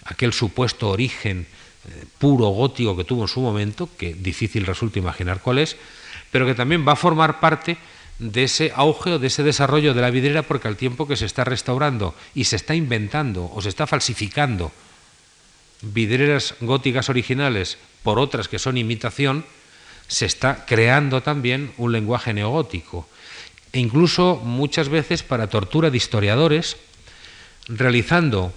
aquel supuesto origen eh, puro gótico que tuvo en su momento, que difícil resulta imaginar cuál es, pero que también va a formar parte de ese auge o de ese desarrollo de la vidriera porque al tiempo que se está restaurando y se está inventando o se está falsificando vidrieras góticas originales por otras que son imitación, se está creando también un lenguaje neogótico. E incluso muchas veces para tortura de historiadores, realizando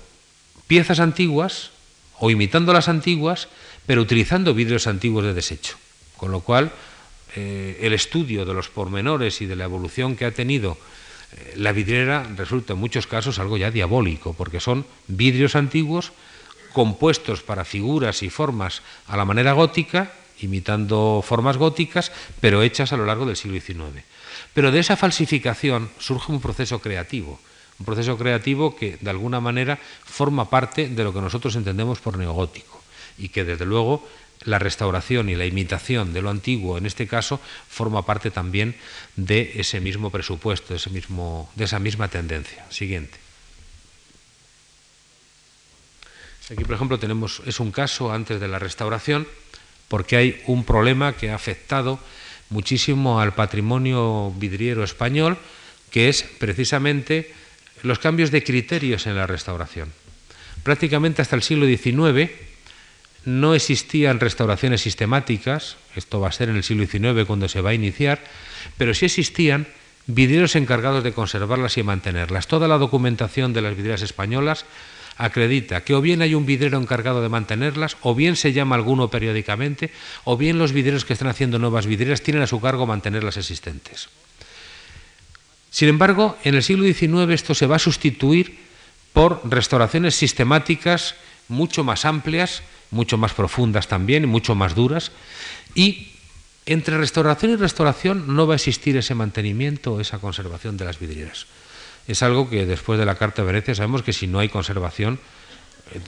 piezas antiguas o imitando las antiguas, pero utilizando vidrios antiguos de desecho. Con lo cual, eh, el estudio de los pormenores y de la evolución que ha tenido eh, la vidriera resulta en muchos casos algo ya diabólico, porque son vidrios antiguos compuestos para figuras y formas a la manera gótica, imitando formas góticas, pero hechas a lo largo del siglo XIX. Pero de esa falsificación surge un proceso creativo, un proceso creativo que de alguna manera forma parte de lo que nosotros entendemos por neogótico y que desde luego la restauración y la imitación de lo antiguo, en este caso, forma parte también de ese mismo presupuesto, de, ese mismo, de esa misma tendencia. Siguiente. Aquí, por ejemplo, tenemos, es un caso antes de la restauración, porque hay un problema que ha afectado muchísimo al patrimonio vidriero español, que es precisamente los cambios de criterios en la restauración. Prácticamente hasta el siglo XIX, no existían restauraciones sistemáticas, esto va a ser en el siglo XIX cuando se va a iniciar, pero sí existían vidrieros encargados de conservarlas y mantenerlas. Toda la documentación de las vidrieras españolas acredita que o bien hay un vidriero encargado de mantenerlas, o bien se llama alguno periódicamente, o bien los vidrieros que están haciendo nuevas vidrieras tienen a su cargo mantener las existentes. Sin embargo, en el siglo XIX esto se va a sustituir por restauraciones sistemáticas mucho más amplias, mucho más profundas también, mucho más duras, y entre restauración y restauración no va a existir ese mantenimiento esa conservación de las vidrieras. Es algo que después de la Carta de Venecia sabemos que si no hay conservación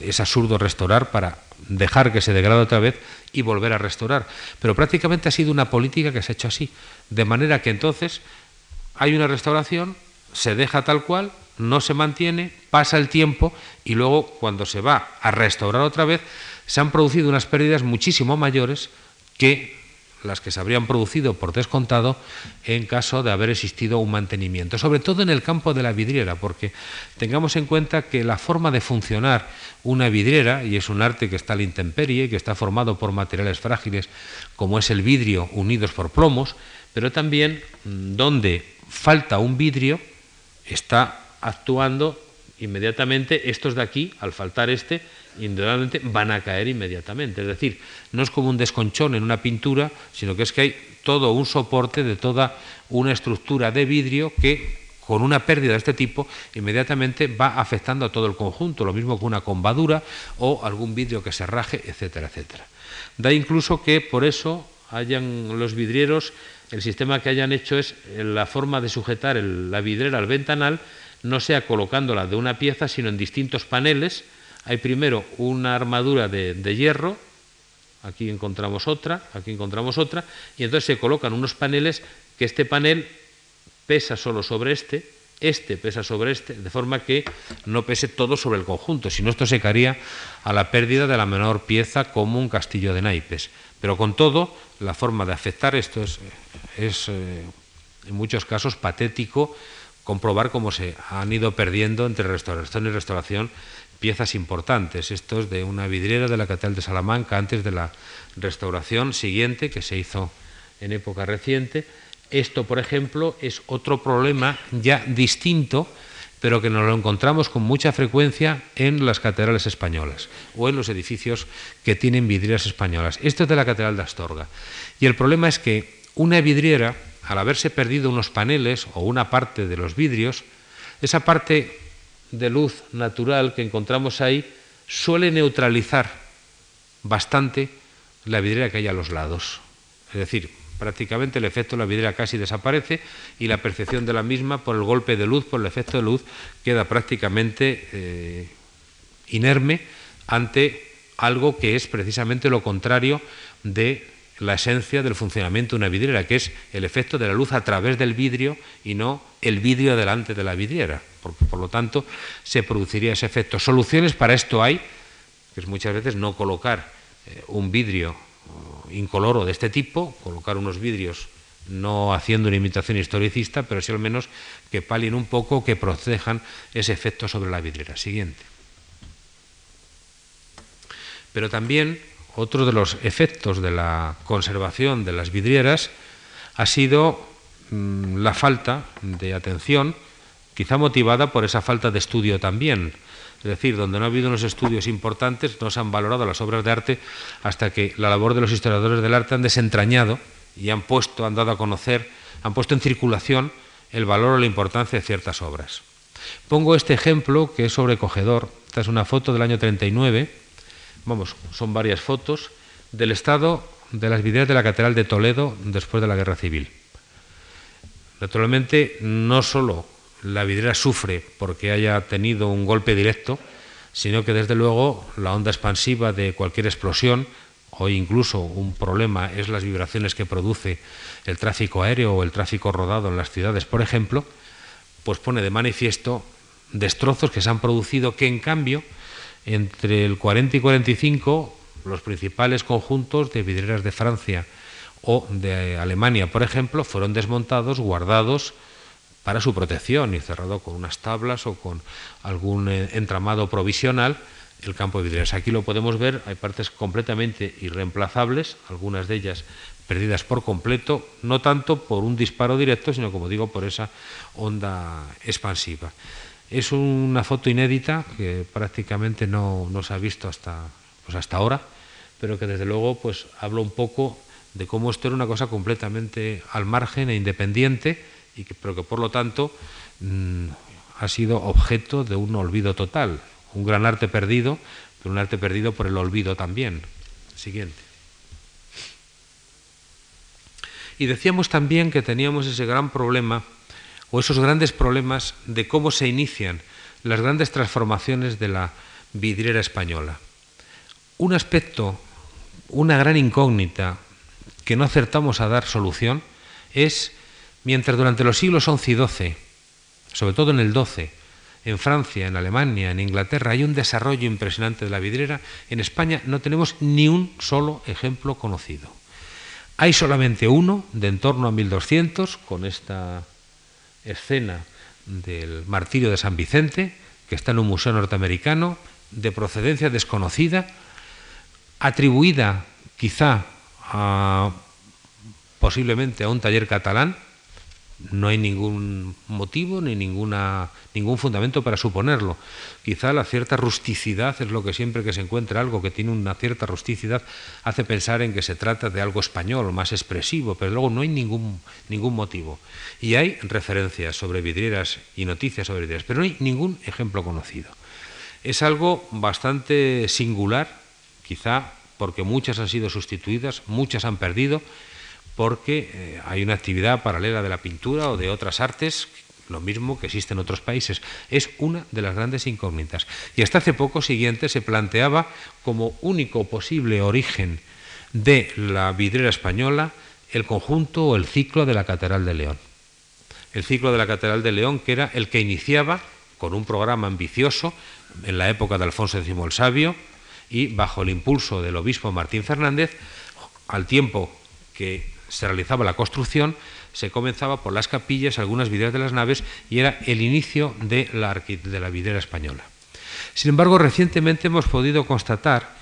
es absurdo restaurar para dejar que se degrade otra vez y volver a restaurar. Pero prácticamente ha sido una política que se ha hecho así, de manera que entonces hay una restauración, se deja tal cual, no se mantiene, pasa el tiempo y luego cuando se va a restaurar otra vez se han producido unas pérdidas muchísimo mayores que las que se habrían producido por descontado en caso de haber existido un mantenimiento, sobre todo en el campo de la vidriera, porque tengamos en cuenta que la forma de funcionar una vidriera, y es un arte que está a la intemperie, que está formado por materiales frágiles como es el vidrio unidos por plomos, pero también mm, donde falta un vidrio, está actuando inmediatamente estos de aquí, al faltar este, indudablemente van a caer inmediatamente. Es decir, no es como un desconchón en una pintura, sino que es que hay todo un soporte de toda una estructura de vidrio que con una pérdida de este tipo inmediatamente va afectando a todo el conjunto, lo mismo que una combadura o algún vidrio que se raje, etcétera, etcétera. Da incluso que por eso hayan los vidrieros el sistema que hayan hecho es la forma de sujetar la vidriera al ventanal, no sea colocándola de una pieza, sino en distintos paneles. Hay primero una armadura de, hierro, aquí encontramos otra, aquí encontramos otra, y entonces se colocan unos paneles que este panel pesa solo sobre este, este pesa sobre este, de forma que no pese todo sobre el conjunto, sino esto se caería a la pérdida de la menor pieza como un castillo de naipes. Pero con todo, la forma de afectar esto es, eh, en muchos casos patético comprobar cómo se han ido perdiendo entre restauración y restauración piezas importantes. Esto es de una vidriera de la Catedral de Salamanca antes de la restauración siguiente que se hizo en época reciente. Esto, por ejemplo, es otro problema ya distinto pero que nos lo encontramos con mucha frecuencia en las catedrales españolas o en los edificios que tienen vidrieras españolas. Esto es de la Catedral de Astorga. Y el problema es que una vidriera, al haberse perdido unos paneles o una parte de los vidrios, esa parte de luz natural que encontramos ahí suele neutralizar bastante la vidriera que hay a los lados. Es decir, prácticamente el efecto de la vidriera casi desaparece y la percepción de la misma por el golpe de luz, por el efecto de luz, queda prácticamente eh, inerme ante algo que es precisamente lo contrario de la esencia del funcionamiento de una vidriera, que es el efecto de la luz a través del vidrio y no el vidrio delante de la vidriera. Por lo tanto, se produciría ese efecto. Soluciones para esto hay, que es muchas veces no colocar eh, un vidrio incoloro de este tipo, colocar unos vidrios no haciendo una imitación historicista, pero sí al menos que palien un poco, que protejan ese efecto sobre la vidriera. Siguiente. Pero también otro de los efectos de la conservación de las vidrieras ha sido mm, la falta de atención, quizá motivada por esa falta de estudio también. Es decir, donde no ha habido unos estudios importantes, no se han valorado las obras de arte hasta que la labor de los historiadores del arte han desentrañado y han puesto, han dado a conocer, han puesto en circulación el valor o la importancia de ciertas obras. Pongo este ejemplo que es sobrecogedor. Esta es una foto del año 39, vamos, son varias fotos, del estado de las vidrieras de la Catedral de Toledo después de la Guerra Civil. Naturalmente, no solo la vidriera sufre porque haya tenido un golpe directo, sino que desde luego la onda expansiva de cualquier explosión o incluso un problema es las vibraciones que produce el tráfico aéreo o el tráfico rodado en las ciudades, por ejemplo, pues pone de manifiesto destrozos que se han producido que en cambio entre el 40 y 45 los principales conjuntos de vidrieras de Francia o de Alemania, por ejemplo, fueron desmontados, guardados, para su protección y cerrado con unas tablas o con algún eh, entramado provisional el campo de vidrieras. Aquí lo podemos ver, hay partes completamente irreemplazables, algunas de ellas perdidas por completo, no tanto por un disparo directo, sino como digo, por esa onda expansiva. Es una foto inédita que prácticamente no, se ha visto hasta, pues hasta ahora, pero que desde luego pues, habla un poco de cómo esto era una cosa completamente al margen e independiente, y que, pero que por lo tanto mm, ha sido objeto de un olvido total, un gran arte perdido, pero un arte perdido por el olvido también. Siguiente. Y decíamos también que teníamos ese gran problema, o esos grandes problemas de cómo se inician las grandes transformaciones de la vidriera española. Un aspecto, una gran incógnita que no acertamos a dar solución es, mientras durante los siglos XI y XII, sobre todo en el XII, en Francia, en Alemania, en Inglaterra hay un desarrollo impresionante de la vidriera, en España no tenemos ni un solo ejemplo conocido. Hay solamente uno de en torno a 1200 con esta escena del martirio de San Vicente, que está en un museo norteamericano, de procedencia desconocida, atribuida quizá posiblemente a un taller catalán, no hay ningún motivo ni ninguna, ningún fundamento para suponerlo. Quizá la cierta rusticidad es lo que siempre que se encuentra algo que tiene una cierta rusticidad hace pensar en que se trata de algo español, más expresivo, pero luego no hay ningún, ningún motivo. Y hay referencias sobre vidrieras y noticias sobre vidrieras, pero no hay ningún ejemplo conocido. Es algo bastante singular, quizá porque muchas han sido sustituidas, muchas han perdido, porque eh, hay una actividad paralela de la pintura o de otras artes, lo mismo que existe en otros países. Es una de las grandes incógnitas. Y hasta hace poco siguiente se planteaba como único posible origen de la vidriera española el conjunto o el ciclo de la Catedral de León. El ciclo de la Catedral de León, que era el que iniciaba con un programa ambicioso en la época de Alfonso X el Sabio y bajo el impulso del obispo Martín Fernández, al tiempo que se realizaba la construcción, se comenzaba por las capillas, algunas vidrieras de las naves y era el inicio de la, de vidriera española. Sin embargo, recientemente hemos podido constatar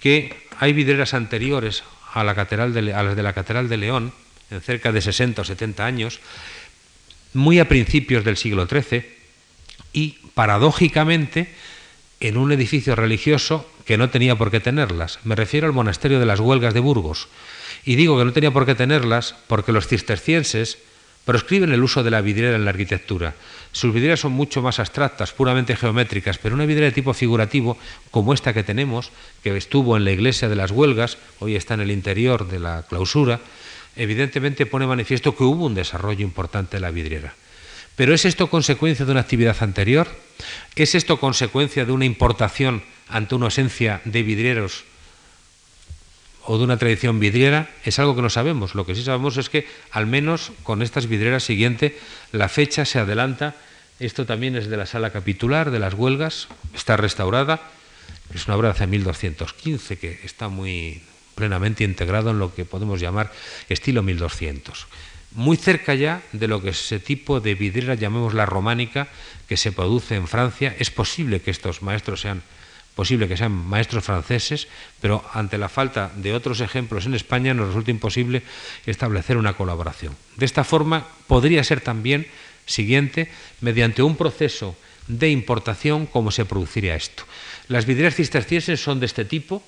que hay vidrieras anteriores a, la catedral de, a las de la Catedral de León, en cerca de 60 o 70 años, muy a principios del siglo XIII, y paradójicamente en un edificio religioso que no tenía por qué tenerlas. Me refiero al monasterio de las Huelgas de Burgos, y digo que no tenía por qué tenerlas porque los cistercienses proscriben el uso de la vidriera en la arquitectura. Sus vidrieras son mucho más abstractas, puramente geométricas, pero una vidriera de tipo figurativo, como esta que tenemos, que estuvo en la iglesia de las huelgas, hoy está en el interior de la clausura, evidentemente pone manifiesto que hubo un desarrollo importante de la vidriera. Pero ¿es esto consecuencia de una actividad anterior? ¿Es esto consecuencia de una importación ante una ausencia de vidrieros o de una tradición vidriera es algo que no sabemos. Lo que sí sabemos es que al menos con estas vidrieras siguiente la fecha se adelanta. Esto también es de la sala capitular de las huelgas, está restaurada. Es una obra de hace 1215 que está muy plenamente integrado en lo que podemos llamar estilo 1200. Muy cerca ya de lo que ese tipo de vidriera, llamémosla románica, que se produce en Francia. Es posible que estos maestros sean posible que sean maestros franceses, pero ante la falta de otros ejemplos en España nos resulta imposible establecer una colaboración. De esta forma, podría ser también, siguiente, mediante un proceso de importación, cómo se produciría esto. Las vidrieras cistercienses son de este tipo.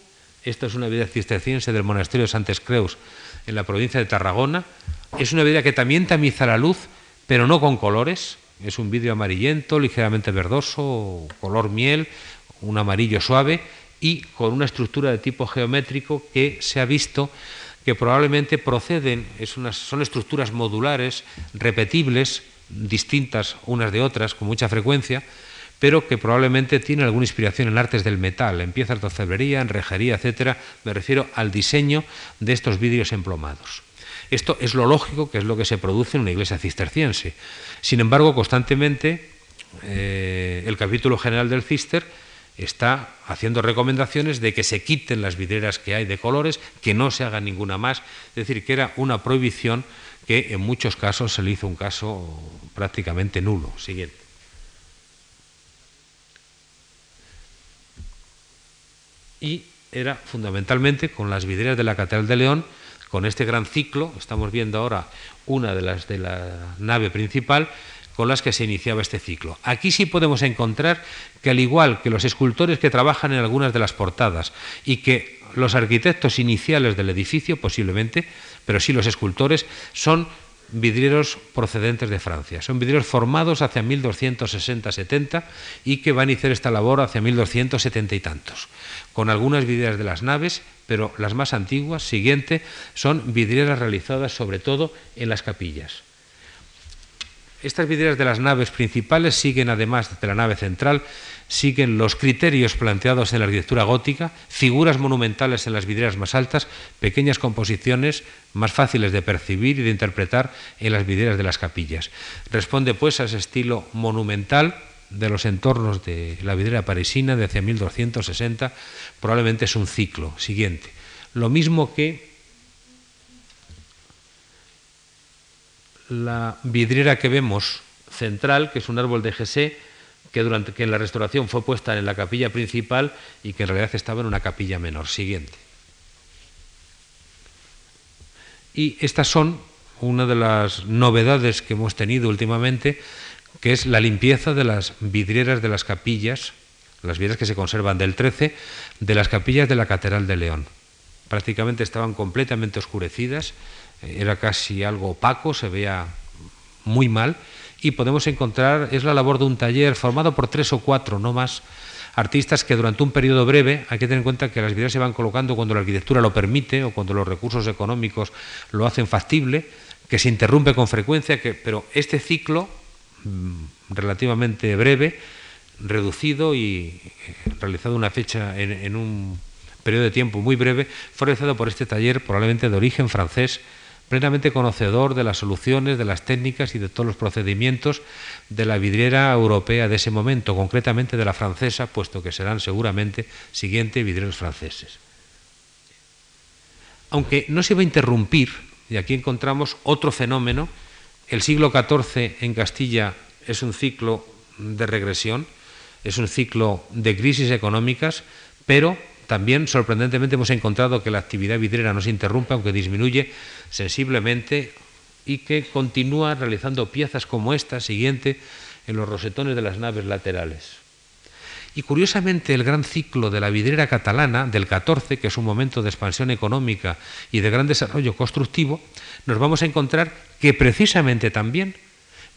Esta es una vidriera cisterciense del monasterio de Santes Creus, en la provincia de Tarragona. Es una vidriera que también tamiza la luz, pero no con colores. Es un vidrio amarillento, ligeramente verdoso, color miel, un amarillo suave y con una estructura de tipo geométrico que se ha visto que probablemente proceden, son estructuras modulares, repetibles, distintas unas de otras, con mucha frecuencia, pero que probablemente tienen alguna inspiración en artes del metal, en piezas de orfebrería, en rejería, etcétera. Me refiero al diseño de estos vidrios emplomados. Esto es lo lógico, que es lo que se produce en una iglesia cisterciense. Sin embargo, constantemente eh, el capítulo general del cister está haciendo recomendaciones de que se quiten las vidrieras que hay de colores, que no se haga ninguna más, es decir, que era una prohibición que en muchos casos se le hizo un caso prácticamente nulo. Siguiente. Y era fundamentalmente con las vidrieras de la Catedral de León con este gran ciclo, estamos viendo ahora una de las de la nave principal, con las que se iniciaba este ciclo. Aquí sí podemos encontrar que al igual que los escultores que trabajan en algunas de las portadas y que los arquitectos iniciales del edificio, posiblemente, pero sí los escultores, son vidrieros procedentes de Francia. Son vidrieros formados hacia 1260-70 y que van a iniciar esta labor hacia 1270 y tantos, con algunas vidrieras de las naves, pero las más antiguas, siguiente, son vidrieras realizadas sobre todo en las capillas. Estas vidrieras de las naves principales siguen, además de la nave central, siguen los criterios planteados en la arquitectura gótica, figuras monumentales en las vidrieras más altas, pequeñas composiciones más fáciles de percibir y de interpretar en las vidrieras de las capillas. Responde pues a ese estilo monumental de los entornos de la vidriera parisina de hacia 1260, probablemente es un ciclo siguiente. Lo mismo que la vidriera que vemos central, que es un árbol de Gesé, que, durante, que en la restauración fue puesta en la capilla principal y que en realidad estaba en una capilla menor. Siguiente. Y estas son una de las novedades que hemos tenido últimamente, que es la limpieza de las vidrieras de las capillas, las vidrieras que se conservan del 13, de las capillas de la Catedral de León. Prácticamente estaban completamente oscurecidas era casi algo opaco, se veía muy mal, y podemos encontrar, es la labor de un taller formado por tres o cuatro, no más, artistas que durante un periodo breve, hay que tener en cuenta que las vidrieras se van colocando cuando la arquitectura lo permite o cuando los recursos económicos lo hacen factible, que se interrumpe con frecuencia, que, pero este ciclo, mm, relativamente breve, reducido y eh, realizado una fecha en, en un periodo de tiempo muy breve, fue realizado por este taller, probablemente de origen francés, plenamente conocedor de las soluciones, de las técnicas y de todos los procedimientos de la vidriera europea de ese momento, concretamente de la francesa, puesto que serán seguramente siguientes vidrieros franceses. Aunque no se va a interrumpir, y aquí encontramos otro fenómeno, el siglo XIV en Castilla es un ciclo de regresión, es un ciclo de crisis económicas, pero también, sorprendentemente, hemos encontrado que la actividad vidriera no se interrumpe, aunque disminuye sensiblemente, y que continúa realizando piezas como esta, siguiente, en los rosetones de las naves laterales. Y curiosamente, el gran ciclo de la vidriera catalana del 14, que es un momento de expansión económica y de gran desarrollo constructivo, nos vamos a encontrar que precisamente también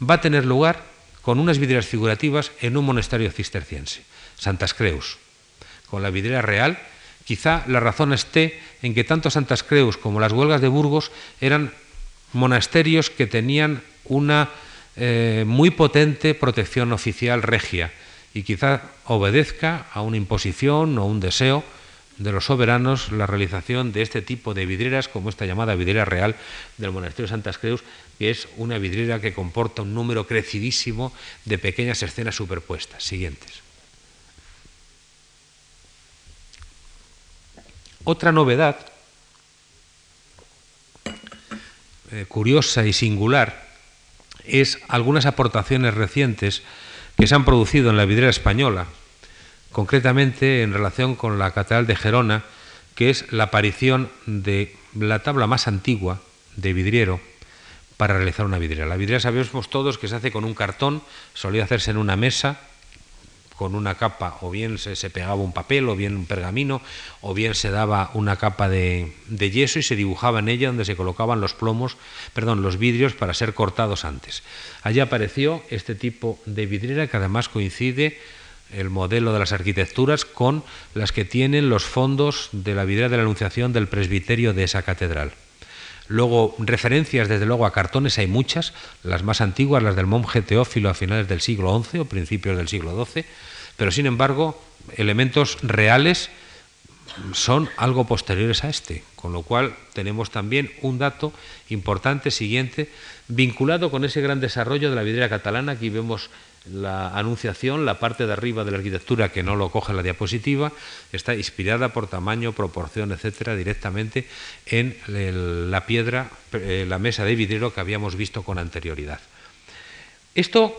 va a tener lugar con unas vidrieras figurativas en un monasterio cisterciense, Santas Creus con la vidriera real, quizá la razón esté en que tanto Santas Creus como las huelgas de Burgos eran monasterios que tenían una eh, muy potente protección oficial regia y quizá obedezca a una imposición o un deseo de los soberanos la realización de este tipo de vidrieras, como esta llamada vidriera real del monasterio de Santas Creus, que es una vidriera que comporta un número crecidísimo de pequeñas escenas superpuestas. Siguientes. Otra novedad eh, curiosa y singular es algunas aportaciones recientes que se han producido en la vidriera española, concretamente en relación con la Catedral de Gerona, que es la aparición de la tabla más antigua de vidriero para realizar una vidriera. La vidriera sabemos todos que se hace con un cartón, solía hacerse en una mesa con una capa, o bien se, pegaba un papel, o bien un pergamino, o bien se daba una capa de, yeso y se dibujaba en ella donde se colocaban los plomos, perdón, los vidrios para ser cortados antes. Allí apareció este tipo de vidriera que además coincide el modelo de las arquitecturas con las que tienen los fondos de la vidriera de la Anunciación del presbiterio de esa catedral. Luego, referencias desde luego a cartones hay muchas, las más antiguas, las del monje Teófilo a finales del siglo XI o principios del siglo XII, pero sin embargo, elementos reales son algo posteriores a este, con lo cual tenemos también un dato importante siguiente vinculado con ese gran desarrollo de la vidriera catalana. Aquí vemos la anunciación, la parte de arriba de la arquitectura que no lo coge la diapositiva, está inspirada por tamaño, proporción, etcétera, directamente en la piedra, eh, la mesa de vidrio que habíamos visto con anterioridad. Esto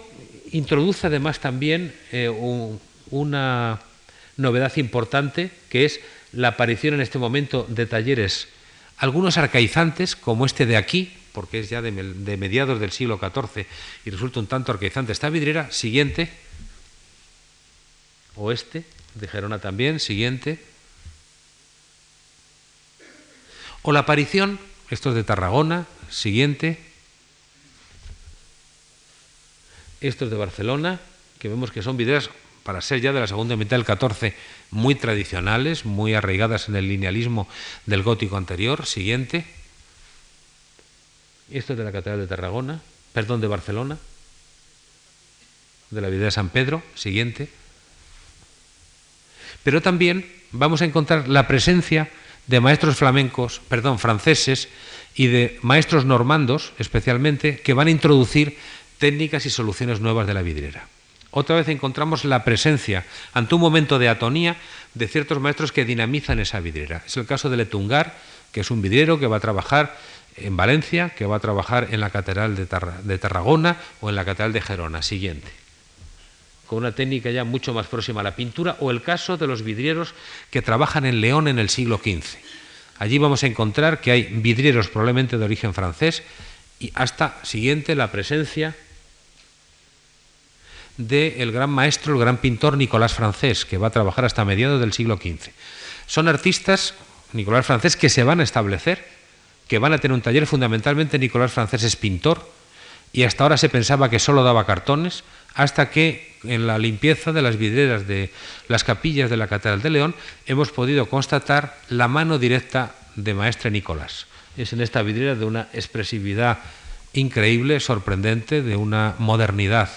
introduce además también eh, una novedad importante que es la aparición en este momento de talleres algunos arcaizantes, como este de aquí, porque es ya de, mediados del siglo XIV y resulta un tanto arcaizante esta vidriera, siguiente, oeste, de Gerona también, siguiente, o la aparición, esto es de Tarragona, siguiente, esto es de Barcelona, que vemos que son vidrieras para ser ya de la segunda mitad del XIV, muy tradicionales, muy arraigadas en el linealismo del gótico anterior. Siguiente. Esto es de la Catedral de Tarragona, perdón, de Barcelona, de la vidriera de San Pedro. Siguiente. Pero también vamos a encontrar la presencia de maestros flamencos, perdón, franceses y de maestros normandos, especialmente, que van a introducir técnicas y soluciones nuevas de la vidriera otra vez encontramos la presencia, ante un momento de atonía, de ciertos maestros que dinamizan esa vidriera. Es el caso de Letungar, que es un vidriero que va a trabajar en Valencia, que va a trabajar en la Catedral de, Tarragona o en la Catedral de Gerona. Siguiente. Con una técnica ya mucho más próxima a la pintura, o el caso de los vidrieros que trabajan en León en el siglo XV. Allí vamos a encontrar que hay vidrieros probablemente de origen francés y hasta siguiente la presencia del gran maestro, el gran pintor Nicolás Francés, que va a trabajar hasta mediados del siglo XV. Son artistas, Nicolás Francés, que se van a establecer, que van a tener un taller, fundamentalmente Nicolás Francés es pintor, y hasta ahora se pensaba que solo daba cartones, hasta que en la limpieza de las vidrieras de las capillas de la Catedral de León hemos podido constatar la mano directa de maestre Nicolás. Es en esta vidriera de una expresividad increíble, sorprendente, de una modernidad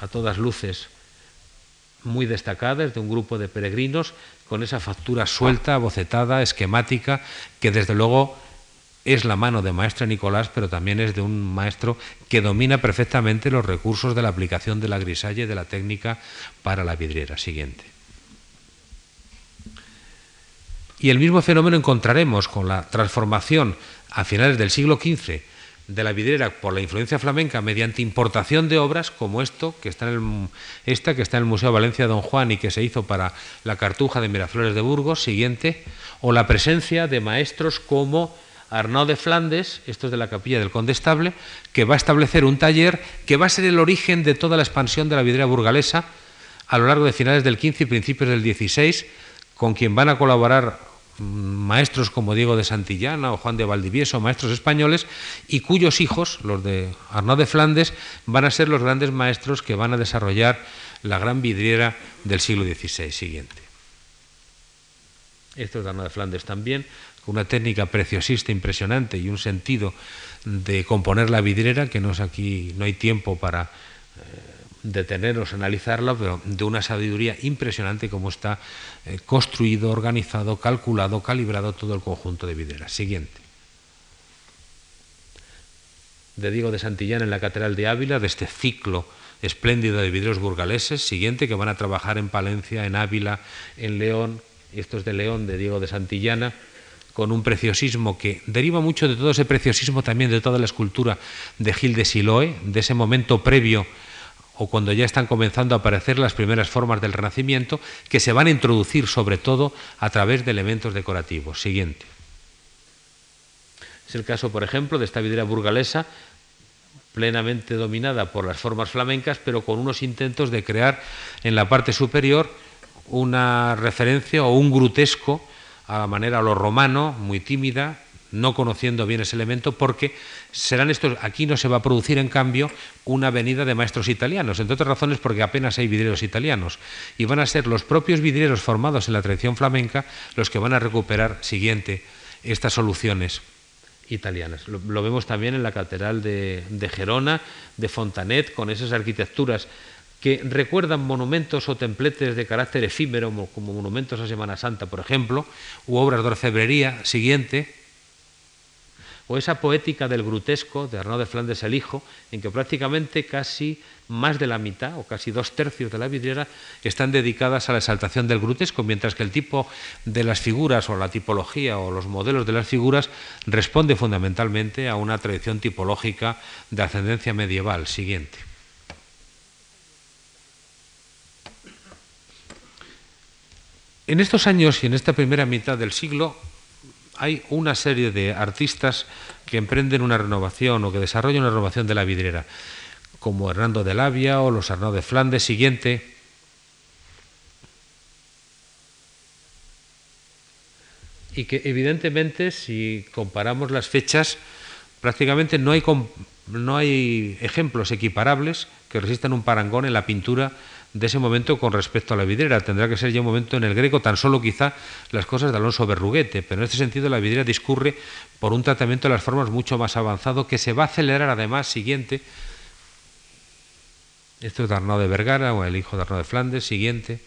a todas luces muy destacadas de un grupo de peregrinos con esa factura suelta, bocetada, esquemática, que desde luego es la mano de maestro Nicolás, pero también es de un maestro que domina perfectamente los recursos de la aplicación de la grisalla y de la técnica para la vidriera. Siguiente. Y el mismo fenómeno encontraremos con la transformación a finales del siglo XV de la vidriera por la influencia flamenca mediante importación de obras como esto que está en esta que está en el Museo Valencia Don Juan y que se hizo para la Cartuja de Miraflores de Burgos, siguiente, o la presencia de maestros como Arnaud de Flandes, esto es de la capilla del Condestable, que va a establecer un taller que va a ser el origen de toda la expansión de la vidriera burgalesa a lo largo de finales del 15 y principios del 16, con quien van a colaborar maestros como Diego de Santillana o Juan de Valdivieso, maestros españoles, y cuyos hijos, los de Arnaud de Flandes, van a ser los grandes maestros que van a desarrollar la gran vidriera del siglo XVI siguiente. Esto es de Arnaud de Flandes también, con una técnica preciosista, impresionante y un sentido de componer la vidriera que no es aquí, no hay tiempo para eh, detenernos, analizarla, pero de una sabiduría impresionante como está eh, construido, organizado, calculado, calibrado todo el conjunto de vidrieras. Siguiente. De Diego de Santillán en la Catedral de Ávila, de este ciclo espléndido de vidrieros burgaleses. Siguiente, que van a trabajar en Palencia, en Ávila, en León, y esto es de León, de Diego de Santillana, con un preciosismo que deriva mucho de todo ese preciosismo también de toda la escultura de Gil de Siloé, de ese momento previo o cuando ya están comenzando a aparecer las primeras formas del Renacimiento, que se van a introducir sobre todo a través de elementos decorativos. Siguiente. Es el caso, por ejemplo, de esta vidriera burgalesa, plenamente dominada por las formas flamencas, pero con unos intentos de crear en la parte superior una referencia o un grutesco a la manera a lo romano, muy tímida, no conociendo bien ese elemento, porque serán estos, aquí no se va a producir en cambio una venida de maestros italianos, entre otras razones porque apenas hay vidrieros italianos, y van a ser los propios vidrieros formados en la tradición flamenca los que van a recuperar siguiente estas soluciones italianas. Lo, vemos también en la catedral de, de Gerona, de Fontanet, con esas arquitecturas que recuerdan monumentos o templetes de carácter efímero, como monumentos a Semana Santa, por ejemplo, u obras de orfebrería siguiente, o esa poética del grutesco de Arnaud de Flandes el Hijo, en que prácticamente casi más de la mitad o casi dos tercios de la vidriera están dedicadas a la exaltación del grutesco, mientras que el tipo de las figuras o la tipología o los modelos de las figuras responde fundamentalmente a una tradición tipológica de ascendencia medieval siguiente. En estos años y en esta primera mitad del siglo hay una serie de artistas que emprenden una renovación o que desarrollan una renovación de la vidriera, como Hernando de Lavia o los Arnaud de Flandes, siguiente. Y que evidentemente si comparamos las fechas, prácticamente no hay, no hay ejemplos equiparables que resistan un parangón en la pintura de ese momento con respecto a la vidriera. Tendrá que ser ya un momento en el greco, tan solo quizá las cosas de Alonso Berruguete, pero en este sentido la vidriera discurre por un tratamiento de las formas mucho más avanzado que se va a acelerar además siguiente. Esto es de Arnaud de Vergara o el hijo de Arnaud de Flandes, siguiente.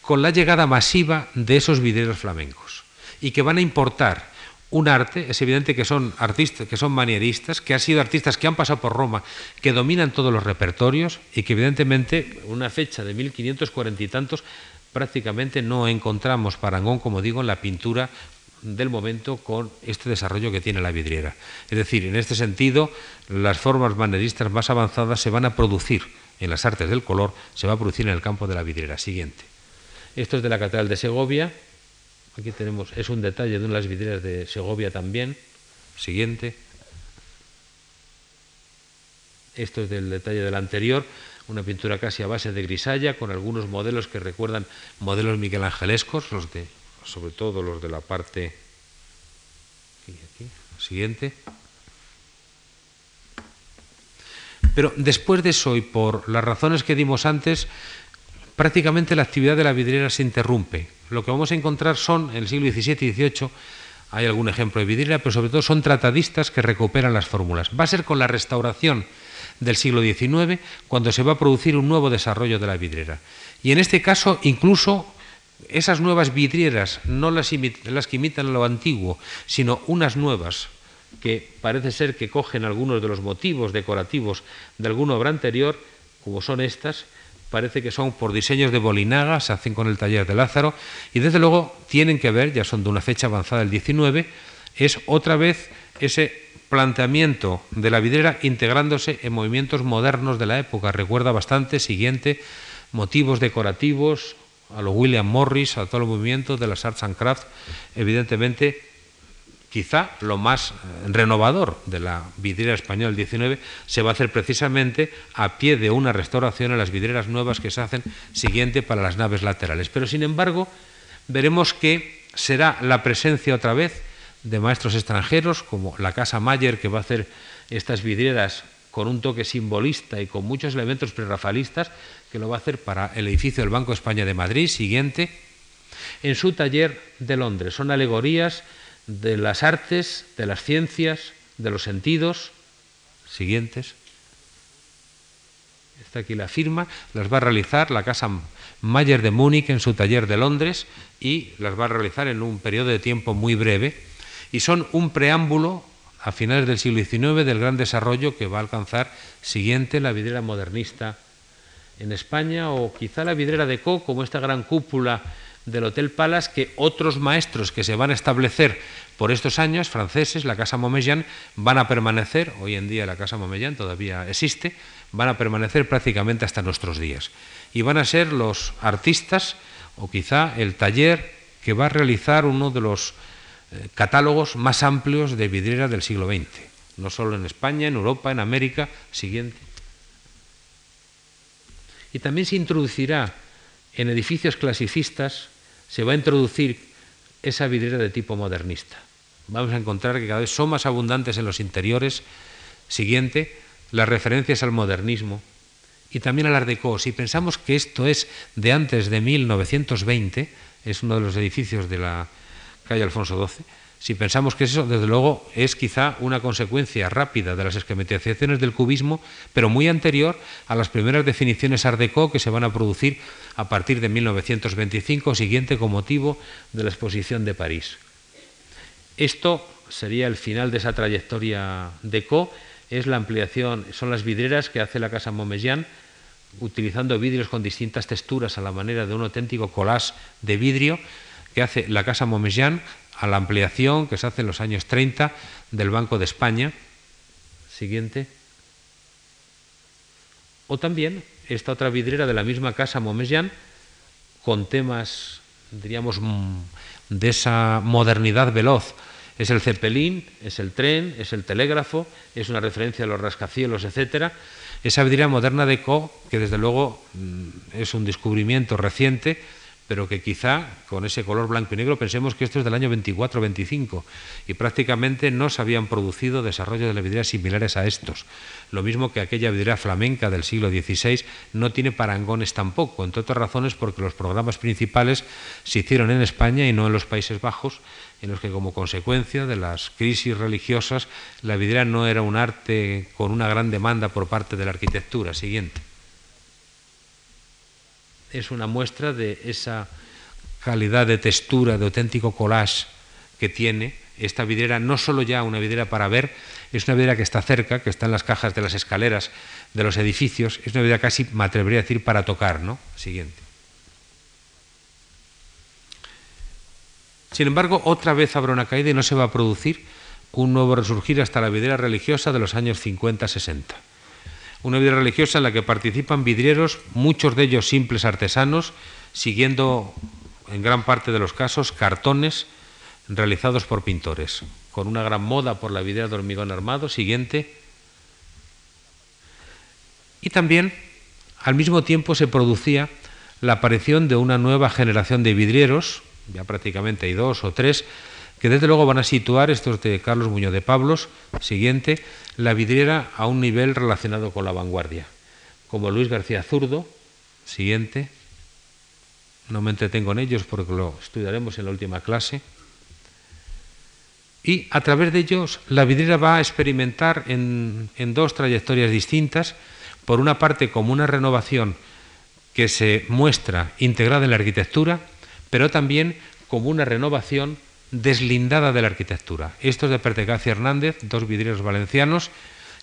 Con la llegada masiva de esos vidrieros flamencos y que van a importar un arte, es evidente que son artistas, que son manieristas, que han sido artistas que han pasado por Roma, que dominan todos los repertorios y que evidentemente una fecha de 1540 y tantos prácticamente no encontramos parangón, como digo, en la pintura del momento con este desarrollo que tiene la vidriera. Es decir, en este sentido, las formas manieristas más avanzadas se van a producir en las artes del color, se va a producir en el campo de la vidriera. Siguiente. Esto es de la Catedral de Segovia, Aquí tenemos, es un detalle de una de las vidrieras de Segovia también. Siguiente. Esto es del detalle del anterior, una pintura casi a base de grisalla, con algunos modelos que recuerdan modelos miguelangelescos, los de, sobre todo los de la parte. Siguiente. Pero después de eso y por las razones que dimos antes, prácticamente la actividad de la vidriera se interrumpe. Lo que vamos a encontrar son, en el siglo XVII y XVIII, hay algún ejemplo de vidriera, pero sobre todo son tratadistas que recuperan las fórmulas. Va a ser con la restauración del siglo XIX cuando se va a producir un nuevo desarrollo de la vidriera. Y en este caso, incluso esas nuevas vidrieras, no las, las que imitan lo antiguo, sino unas nuevas que parece ser que cogen algunos de los motivos decorativos de alguna obra anterior, como son estas, parece que son por diseños de Bolinaga, se hacen con el taller de Lázaro, y desde luego tienen que ver, ya son de una fecha avanzada del 19, es otra vez ese planteamiento de la vidriera integrándose en movimientos modernos de la época. Recuerda bastante, siguiente, motivos decorativos, a lo William Morris, a todo el movimiento de las Arts and Crafts, evidentemente quizá lo más eh, renovador de la vidriera española del 19 se va a hacer precisamente a pie de una restauración a las vidrieras nuevas que se hacen siguiente para las naves laterales. Pero sin embargo, veremos que será la presencia otra vez de maestros extranjeros, como la Casa Mayer, que va a hacer estas vidrieras con un toque simbolista y con muchos elementos prerrafalistas, que lo va a hacer para el edificio del Banco España de Madrid, siguiente, en su taller de Londres. Son alegorías de las artes, de las ciencias, de los sentidos siguientes. Está aquí la firma, las va a realizar la Casa Mayer de Múnich en su taller de Londres y las va a realizar en un periodo de tiempo muy breve y son un preámbulo a finales del siglo XIX del gran desarrollo que va a alcanzar siguiente la vidriera modernista en España o quizá la vidriera de Co como esta gran cúpula del Hotel Palace que otros maestros que se van a establecer por estos años, franceses, la Casa Montmellán, van a permanecer, hoy en día la Casa Montmellán todavía existe, van a permanecer prácticamente hasta nuestros días. Y van a ser los artistas o quizá el taller que va a realizar uno de los eh, catálogos más amplios de vidriera del siglo XX, no solo en España, en Europa, en América, siguiente. Y también se introducirá en edificios clasicistas se va a introducir esa vidriera de tipo modernista. Vamos a encontrar que cada vez son más abundantes en los interiores. Siguiente, las referencias al modernismo y también al Art Deco. Si pensamos que esto es de antes de 1920, es uno de los edificios de la calle Alfonso XII, si pensamos que eso, desde luego, es quizá una consecuencia rápida de las esquematizaciones del cubismo, pero muy anterior a las primeras definiciones Art Deco que se van a producir a partir de 1925, siguiente con motivo de la exposición de París. Esto sería el final de esa trayectoria Deco, es la ampliación, son las vidrieras que hace la Casa Montmellán, utilizando vidrios con distintas texturas a la manera de un auténtico collage de vidrio que hace la Casa Montmellán a la ampliación que se hace en los años 30 del Banco de España. Siguiente. O también esta otra vidriera de la misma casa Momesian con temas, diríamos, de esa modernidad veloz. Es el cepelín, es el tren, es el telégrafo, es una referencia a los rascacielos, etcétera. Esa vidriera moderna de Co, que desde luego mm, es un descubrimiento reciente, pero que quizá con ese color blanco y negro pensemos que esto es del año 24-25 y prácticamente no se habían producido desarrollos de la vidriera similares a estos. Lo mismo que aquella vidriera flamenca del siglo XVI no tiene parangones tampoco, entre otras razones porque los programas principales se hicieron en España y no en los Países Bajos, en los que como consecuencia de las crisis religiosas la vidriera no era un arte con una gran demanda por parte de la arquitectura. Siguiente es una muestra de esa calidad de textura, de auténtico collage que tiene esta vidriera, no solo ya una vidriera para ver, es una vidriera que está cerca, que está en las cajas de las escaleras de los edificios, es una vidriera casi, me atrevería a decir, para tocar, ¿no? Siguiente. Sin embargo, otra vez habrá una caída y no se va a producir un nuevo resurgir hasta la vidriera religiosa de los años 50-60 una vida religiosa en la que participan vidrieros, muchos de ellos simples artesanos, siguiendo en gran parte de los casos cartones realizados por pintores, con una gran moda por la vidriera de hormigón armado. Siguiente. Y también, al mismo tiempo, se producía la aparición de una nueva generación de vidrieros, ya prácticamente hay dos o tres, que desde luego van a situar, estos de Carlos Muñoz de Pablos, siguiente, la vidriera a un nivel relacionado con la vanguardia, como Luis García Zurdo, siguiente, no me entretengo en ellos porque lo estudiaremos en la última clase, y a través de ellos la vidriera va a experimentar en, en dos trayectorias distintas, por una parte como una renovación que se muestra integrada en la arquitectura, pero también como una renovación deslindada de la arquitectura. Esto es de Pertecacia Hernández, dos vidrieros valencianos,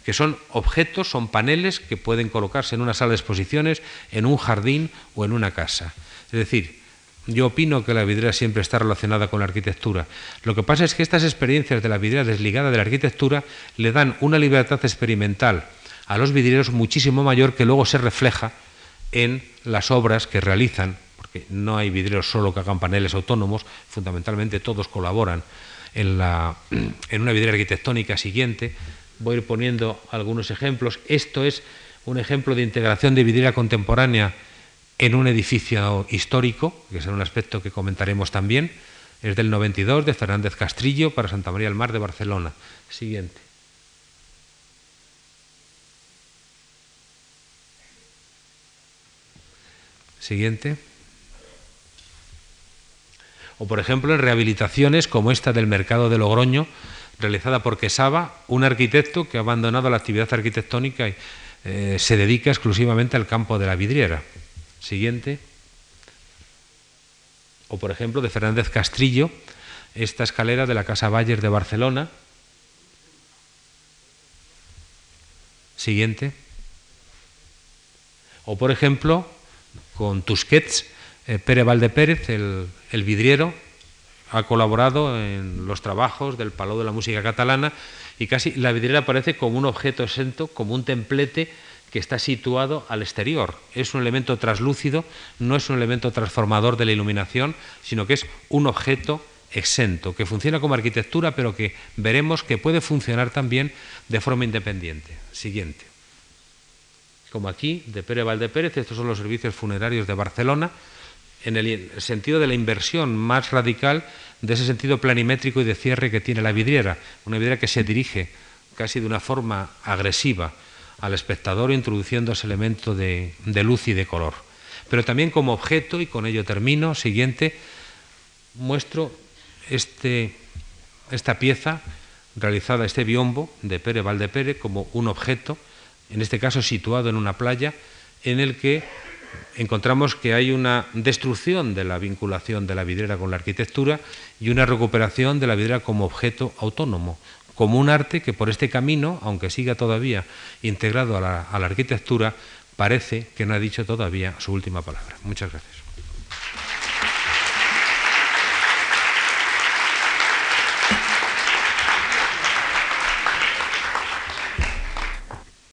que son objetos, son paneles que pueden colocarse en una sala de exposiciones, en un jardín o en una casa. Es decir, yo opino que la vidriera siempre está relacionada con la arquitectura. Lo que pasa es que estas experiencias de la vidriera desligada de la arquitectura le dan una libertad experimental a los vidrieros muchísimo mayor que luego se refleja en las obras que realizan no hay vidrieros solo que hagan paneles autónomos, fundamentalmente todos colaboran en, en una vidriera arquitectónica siguiente. Voy a ir poniendo algunos ejemplos. Esto es un ejemplo de integración de vidriera contemporánea en un edificio histórico, que es un aspecto que comentaremos también. Es del 92, de Fernández Castrillo, para Santa María del Mar de Barcelona. Siguiente. Siguiente o por ejemplo en rehabilitaciones como esta del mercado de Logroño, realizada por Quesaba, un arquitecto que ha abandonado la actividad arquitectónica y eh, se dedica exclusivamente al campo de la vidriera. Siguiente. O por ejemplo de Fernández Castrillo, esta escalera de la Casa Bayer de Barcelona. Siguiente. O por ejemplo, con Tusquets, eh, Pere Valdepérez, el, vidriero, ha colaborado en los trabajos del Palau de la Música Catalana y casi la vidriera aparece como un objeto exento, como un templete que está situado al exterior. Es un elemento traslúcido, no es un elemento transformador de la iluminación, sino que es un objeto exento, que funciona como arquitectura, pero que veremos que puede funcionar también de forma independiente. Siguiente. Como aquí, de Pere Valdepérez, estos son los servicios funerarios de Barcelona, en el sentido de la inversión más radical de ese sentido planimétrico y de cierre que tiene la vidriera, una vidriera que se dirige casi de una forma agresiva al espectador introduciendo ese elemento de, luz y de color. Pero también como objeto, y con ello termino, siguiente, muestro este, esta pieza realizada, este biombo de Pere Valdepere, como un objeto, en este caso situado en una playa, en el que encontramos que hay una destrucción de la vinculación de la vidriera con la arquitectura y una recuperación de la vidriera como objeto autónomo, como un arte que por este camino, aunque siga todavía integrado a la, a la arquitectura, parece que no ha dicho todavía su última palabra. Muchas gracias.